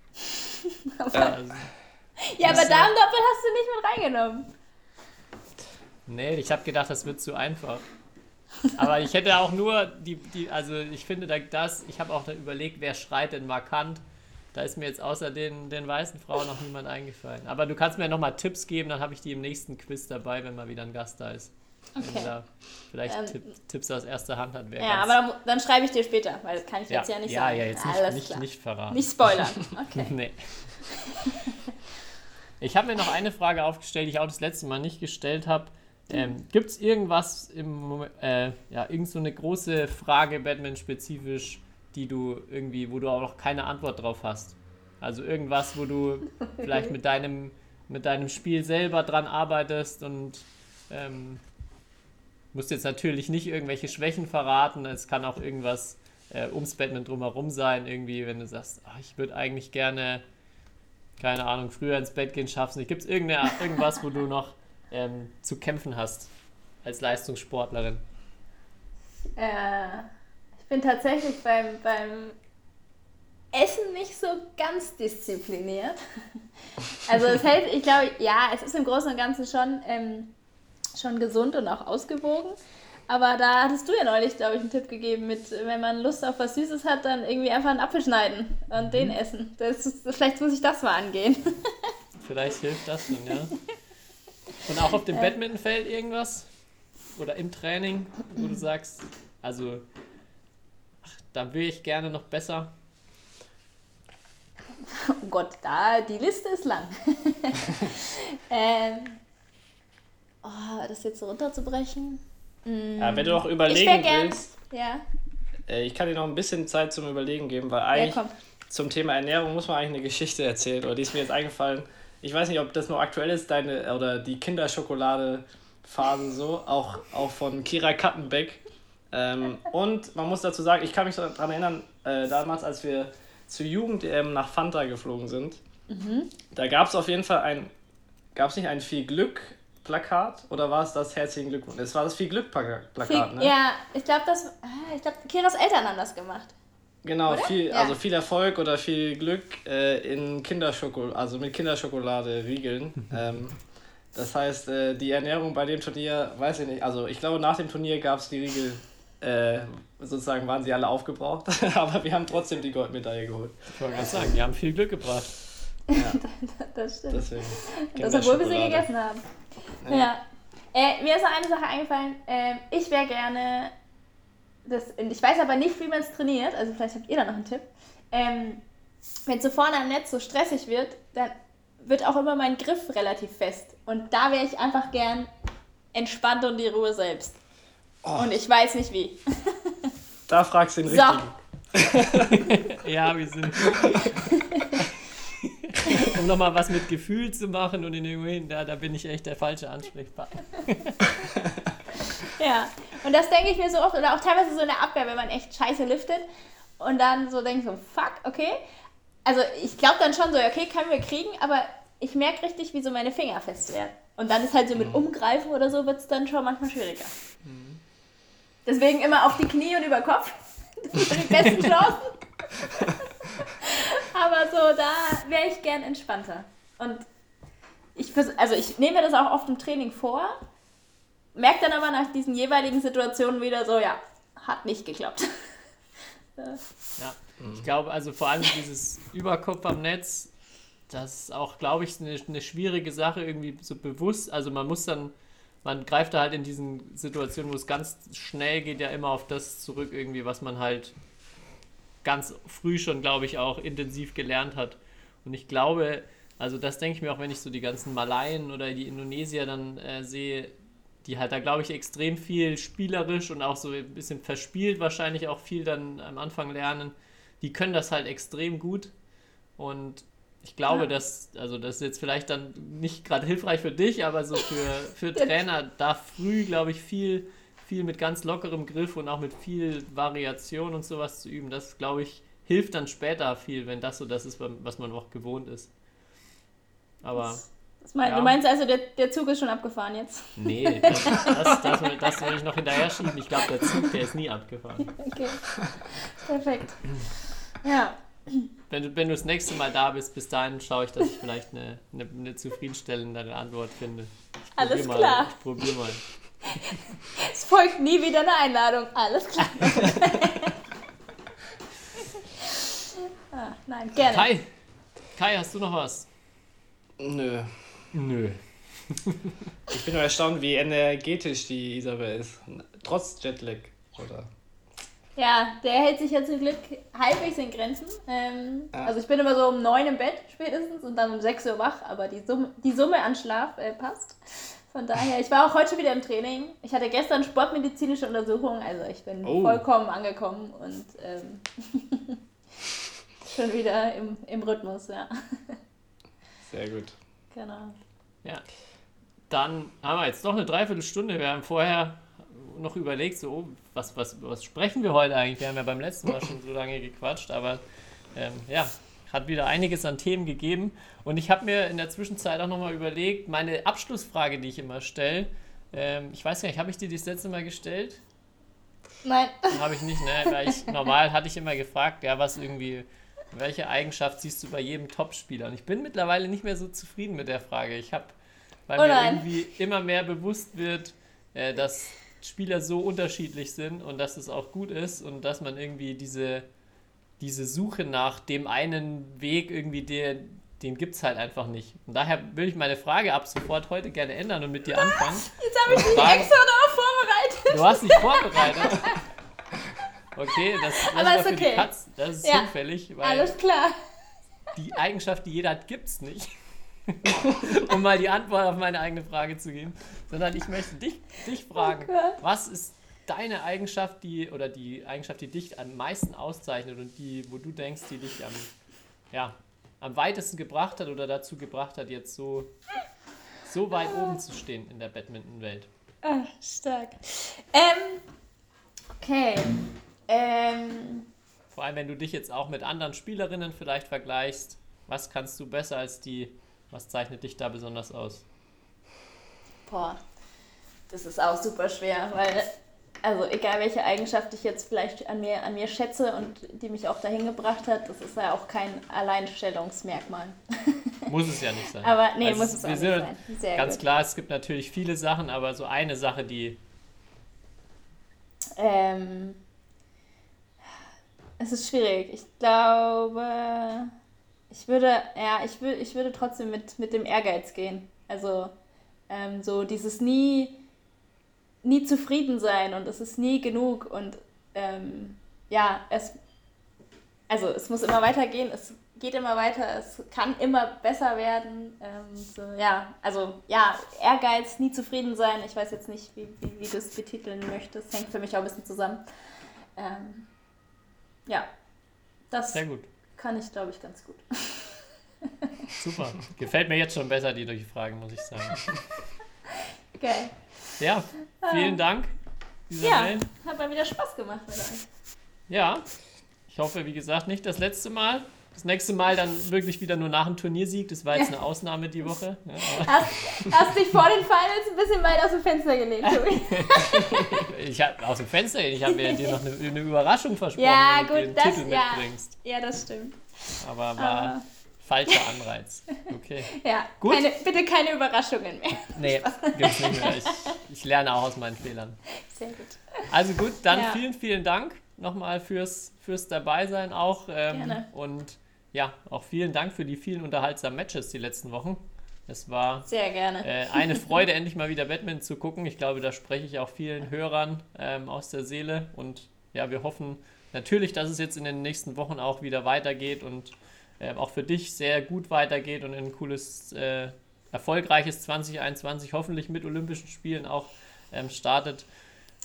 Ja. Also, Ja, aber Damendoppel hast du nicht mit reingenommen. nee, ich habe gedacht, das wird zu einfach. Aber ich hätte auch nur die, die also ich finde da das, ich habe auch da überlegt, wer schreit denn markant. Da ist mir jetzt außer den, den weißen Frauen noch niemand eingefallen. Aber du kannst mir nochmal Tipps geben, dann habe ich die im nächsten Quiz dabei, wenn mal wieder ein Gast da ist. Wenn Okay. da vielleicht Ähm, Tipp, Tipps aus erster Hand hat. Ja, aber dann, dann schreibe ich dir später, weil das kann ich ja, jetzt ja nicht ja, sagen. ja, jetzt nicht, Alles nicht, klar. nicht verraten. Nicht spoilern. Okay. Nee. Ich habe mir noch eine Frage aufgestellt, die ich auch das letzte Mal nicht gestellt habe. Ähm, Gibt es irgendwas im Moment, äh, ja, irgend so eine große Frage Batman-spezifisch, die du irgendwie, wo du auch noch keine Antwort drauf hast? Also irgendwas, wo du vielleicht mit deinem, mit deinem Spiel selber dran arbeitest und ähm, musst jetzt natürlich nicht irgendwelche Schwächen verraten. Es kann auch irgendwas äh, ums Batman drumherum sein, irgendwie, wenn du sagst, "Ah, ich würde eigentlich gerne keine Ahnung, früher ins Bett gehen schaffst nicht. Gibt es irgendwas, wo du noch ähm, zu kämpfen hast als Leistungssportlerin? Äh, bin tatsächlich beim, beim Essen nicht so ganz diszipliniert. Also es hält, ich glaube, ja, es ist im Großen und Ganzen schon, ähm, schon gesund und auch ausgewogen. Aber da hattest du ja neulich, glaube ich, einen Tipp gegeben mit, wenn man Lust auf was Süßes hat, dann irgendwie einfach einen Apfel schneiden und mhm. den essen. Das ist, vielleicht muss ich das mal angehen. Vielleicht hilft das schon, ja. Und auch auf dem äh. Badmintonfeld irgendwas? Oder im Training, wo du sagst, also, da will ich gerne noch besser. Oh Gott, da, die Liste ist lang. ähm, oh, das jetzt so runterzubrechen. Mm. Ja, wenn du noch überlegen ich willst. Ja. Äh, ich kann dir noch ein bisschen Zeit zum Überlegen geben, weil eigentlich ja, zum Thema Ernährung muss man eigentlich eine Geschichte erzählen. Oder die ist mir jetzt eingefallen. Ich weiß nicht, ob das noch aktuell ist, deine oder die Kinderschokolade-Phasen so, auch, auch von Kira Kattenbeck. Ähm, und man muss dazu sagen, ich kann mich daran erinnern, äh, damals, als wir zur Jugend ähm, nach Fanta geflogen sind, mhm. da gab es auf jeden Fall ein, gab es nicht ein viel Glück Plakat oder war es das Herzlichen Glückwunsch? Es war das viel Glück Plakat, viel, ne? Ja, ich glaube, das, ah, ich glaube, Kiras Eltern haben das gemacht. Genau, viel, ja. also viel Erfolg oder viel Glück äh, in Kinderschokolade, also mit Kinderschokolade Riegeln. ähm, das heißt, äh, die Ernährung bei dem Turnier, weiß ich nicht, also ich glaube, nach dem Turnier gab es die Riegel, äh, sozusagen waren sie alle aufgebraucht, aber wir haben trotzdem die Goldmedaille geholt. Ich wollte gerade sagen, die haben viel Glück gebracht. Ja, das stimmt. Deswegen. Das, obwohl wir sie gegessen haben. Ja. ja. Äh, mir ist noch eine Sache eingefallen. Äh, ich wäre gerne, das, ich weiß aber nicht, wie man es trainiert, also vielleicht habt ihr da noch einen Tipp. Ähm, Wenn es so vorne am Netz so stressig wird, dann wird auch immer mein Griff relativ fest. Und da wäre ich einfach gern entspannt und die Ruhe selbst. Oh. Und ich weiß nicht wie. Da fragst du den so. richtigen. ja, wir sind. um nochmal was mit Gefühl zu machen und in den da, da bin ich echt der falsche Ansprechpartner. ja, und das denke ich mir so oft, oder auch teilweise so in der Abwehr, wenn man echt scheiße liftet und dann so denkt so, fuck, okay. Also ich glaube dann schon so, okay, können wir kriegen, aber ich merke richtig, wie so meine Finger fest werden. Und dann ist halt so mit mhm. Umgreifen oder so, wird es dann schon manchmal schwieriger. Mhm. Deswegen immer auf die Knie und über Kopf. Das sind die besten Chancen. Aber so, da wäre ich gern entspannter. Und ich, also ich nehme mir das auch oft im Training vor, merke dann aber nach diesen jeweiligen Situationen wieder so, ja, hat nicht geklappt. ja, ich glaube, also vor allem dieses Überkopf am Netz, das ist auch, glaube ich, eine, eine schwierige Sache, irgendwie so bewusst. Also man muss dann, man greift da halt in diesen Situationen, wo es ganz schnell geht, ja immer auf das zurück, irgendwie, was man halt ganz früh schon, glaube ich, auch intensiv gelernt hat. Und ich glaube, also das denke ich mir auch, wenn ich so die ganzen Malaien oder die Indonesier dann äh, sehe, die halt da, glaube ich, extrem viel spielerisch und auch so ein bisschen verspielt wahrscheinlich auch viel dann am Anfang lernen. Die können das halt extrem gut. Und ich glaube, ja. dass, also das ist jetzt vielleicht dann nicht gerade hilfreich für dich, aber so für, für Trainer da früh, glaube ich, viel viel mit ganz lockerem Griff und auch mit viel Variation und sowas zu üben, das glaube ich hilft dann später viel, wenn das so das ist, was man auch gewohnt ist. Aber. Das, das mein, ja. Du meinst also, der, der Zug ist schon abgefahren jetzt? Nee, das, das, das, das soll ich noch hinterher schieben. Ich glaube, der Zug, der ist nie abgefahren. Okay. Perfekt. Ja. Wenn du, wenn du das nächste Mal da bist, bis dahin schaue ich, dass ich vielleicht eine, eine, eine zufriedenstellendere Antwort finde. Alles klar. Mal, ich probiere mal. Es folgt nie wieder eine Einladung. Alles klar. ah, nein, gerne. Kai, Kai, hast du noch was? Nö. Nö. ich bin nur erstaunt, wie energetisch die Isabel ist. Trotz Jetlag, oder? Ja, der hält sich ja zum Glück halbwegs in Grenzen. Ähm, ja. Also ich bin immer so um neun im Bett spätestens und dann um sechs Uhr wach, aber die Summe, die Summe an Schlaf äh, passt. Von daher, ich war auch heute wieder im Training. Ich hatte gestern sportmedizinische Untersuchung, also ich bin oh. vollkommen angekommen und ähm, schon wieder im, im Rhythmus, ja. Sehr gut. Genau. Ja. Dann haben wir jetzt noch eine Dreiviertelstunde. Wir haben vorher noch überlegt, so, oh, was, was, was sprechen wir heute eigentlich? Wir haben ja beim letzten Mal schon so lange gequatscht, aber ähm, ja, hat wieder einiges an Themen gegeben. Und ich habe mir in der Zwischenzeit auch nochmal überlegt, meine Abschlussfrage, die ich immer stelle, ähm, ich weiß gar nicht, habe ich dir die das letzte Mal gestellt? Nein. Habe ich nicht, ne? Weil ich, normal hatte ich immer gefragt, ja, was irgendwie, welche Eigenschaft siehst du bei jedem Topspieler? Und ich bin mittlerweile nicht mehr so zufrieden mit der Frage. Ich habe, weil Oh mir irgendwie immer mehr bewusst wird, äh, dass Spieler so unterschiedlich sind und dass es auch gut ist und dass man irgendwie diese, diese Suche nach dem einen Weg irgendwie, der, den gibt es halt einfach nicht. Und daher will ich meine Frage ab sofort heute gerne ändern und mit dir anfangen. Jetzt habe ich mich fragen- extra darauf vorbereitet. Du hast dich vorbereitet. Okay, das, das Aber ist okay. Katz. Das ist Ja. weil Alles klar. die Eigenschaft, die jeder hat, gibt's nicht. um mal die Antwort auf meine eigene Frage zu geben. Sondern ich möchte dich, dich fragen, Oh was ist deine Eigenschaft, die oder die Eigenschaft, die dich am meisten auszeichnet und die, wo du denkst, die dich am, ja, am weitesten gebracht hat oder dazu gebracht hat, jetzt so, so weit oben zu stehen in der Badminton-Welt? Ah, stark. Ähm, okay. Ähm, Vor allem, wenn du dich jetzt auch mit anderen Spielerinnen vielleicht vergleichst, was kannst du besser als die? Was zeichnet dich da besonders aus? boah, das ist auch super schwer, weil, also egal welche Eigenschaft ich jetzt vielleicht an mir, an mir schätze und die mich auch dahin gebracht hat, das ist ja auch kein Alleinstellungsmerkmal. Muss es ja nicht sein. Aber nee, Also muss es auch nicht sein. Sehr Ganz gut. klar, es gibt natürlich viele Sachen, aber so eine Sache, die Ähm, es ist schwierig. Ich glaube, ich würde, ja, ich, wür, ich würde trotzdem mit, mit dem Ehrgeiz gehen. Also ähm, so dieses nie, nie zufrieden sein und es ist nie genug und ähm, ja, es, also es muss immer weitergehen, es geht immer weiter, es kann immer besser werden. Ähm, so, ja, also ja, Ehrgeiz, nie zufrieden sein. Ich weiß jetzt nicht, wie, wie, wie du es betiteln möchtest. Hängt für mich auch ein bisschen zusammen. Ähm, ja, das sehr gut. Kann ich, glaube ich, ganz gut. Super. Gefällt mir jetzt schon besser, die Durchfragen, muss ich sagen. Geil. Ja, vielen Dank, Ah. Ja, Isabel. hat mal wieder Spaß gemacht mit euch. Ja, ich hoffe, wie gesagt, nicht das letzte Mal. Das nächste Mal dann wirklich wieder nur nach dem Turniersieg. Das war jetzt eine Ausnahme die Woche. Ja, Hast, hast dich vor den Finals ein bisschen weit aus dem Fenster Tobi. ich habe aus dem Fenster, ich habe mir dir noch eine, eine Überraschung versprochen, Ja, wenn du gut, den das- Titel ja. mitbringst. Ja, das stimmt. Aber war Aber- falscher Anreiz. Okay. Ja, Gut. Keine, bitte keine Überraschungen mehr. Nee, gibt's nicht mehr. Ich, ich lerne auch aus meinen Fehlern. Sehr gut. Also gut, dann Ja. vielen, vielen Dank nochmal fürs, fürs Dabeisein auch. Ähm, Gerne. Und ja, auch vielen Dank für die vielen unterhaltsamen Matches die letzten Wochen. Es war Sehr gerne. äh, eine Freude, endlich mal wieder Batman zu gucken. Ich glaube, da spreche ich auch vielen Hörern ähm, aus der Seele. Und ja, wir hoffen natürlich, dass es jetzt in den nächsten Wochen auch wieder weitergeht und äh, auch für dich sehr gut weitergeht und in ein cooles, äh, erfolgreiches 2021 hoffentlich mit Olympischen Spielen auch ähm, startet.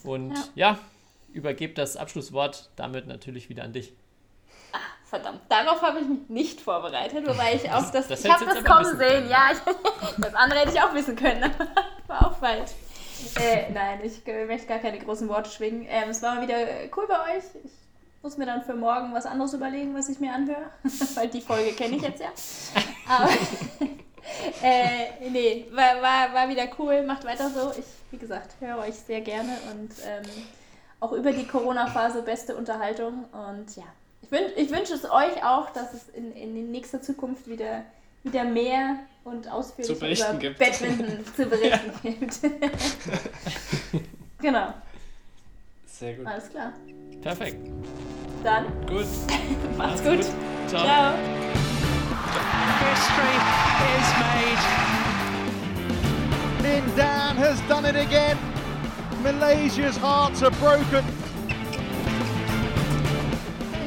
Und ja, übergebe das Abschlusswort damit natürlich wieder an dich. Verdammt, darauf habe ich mich nicht vorbereitet, wobei ich auch das, das ich habe das kommen sehen. Ja, ich, das andere hätte ich auch wissen können, aber war auch falsch. Äh, nein, ich möchte gar keine großen Worte schwingen. Ähm, es war mal wieder cool bei euch. Ich muss mir dann für morgen was anderes überlegen, was ich mir anhöre, weil die Folge kenne ich jetzt ja. Aber äh, nee, war, war, war wieder cool, macht weiter so. Ich, wie gesagt, höre euch sehr gerne und ähm, auch über die Corona-Phase beste Unterhaltung. Und ja, ich, wün ich wünsche es euch auch, dass es in, in nächster Zukunft wieder, wieder mehr und ausführlicher Zu berichten über gibt. Badminton zu berichten gibt. genau, Sehr gut. alles klar. Perfekt. Dann Gut. macht's gut. Ciao. Ciao. History is made. Lin Dan has done it again. Malaysia's hearts are broken.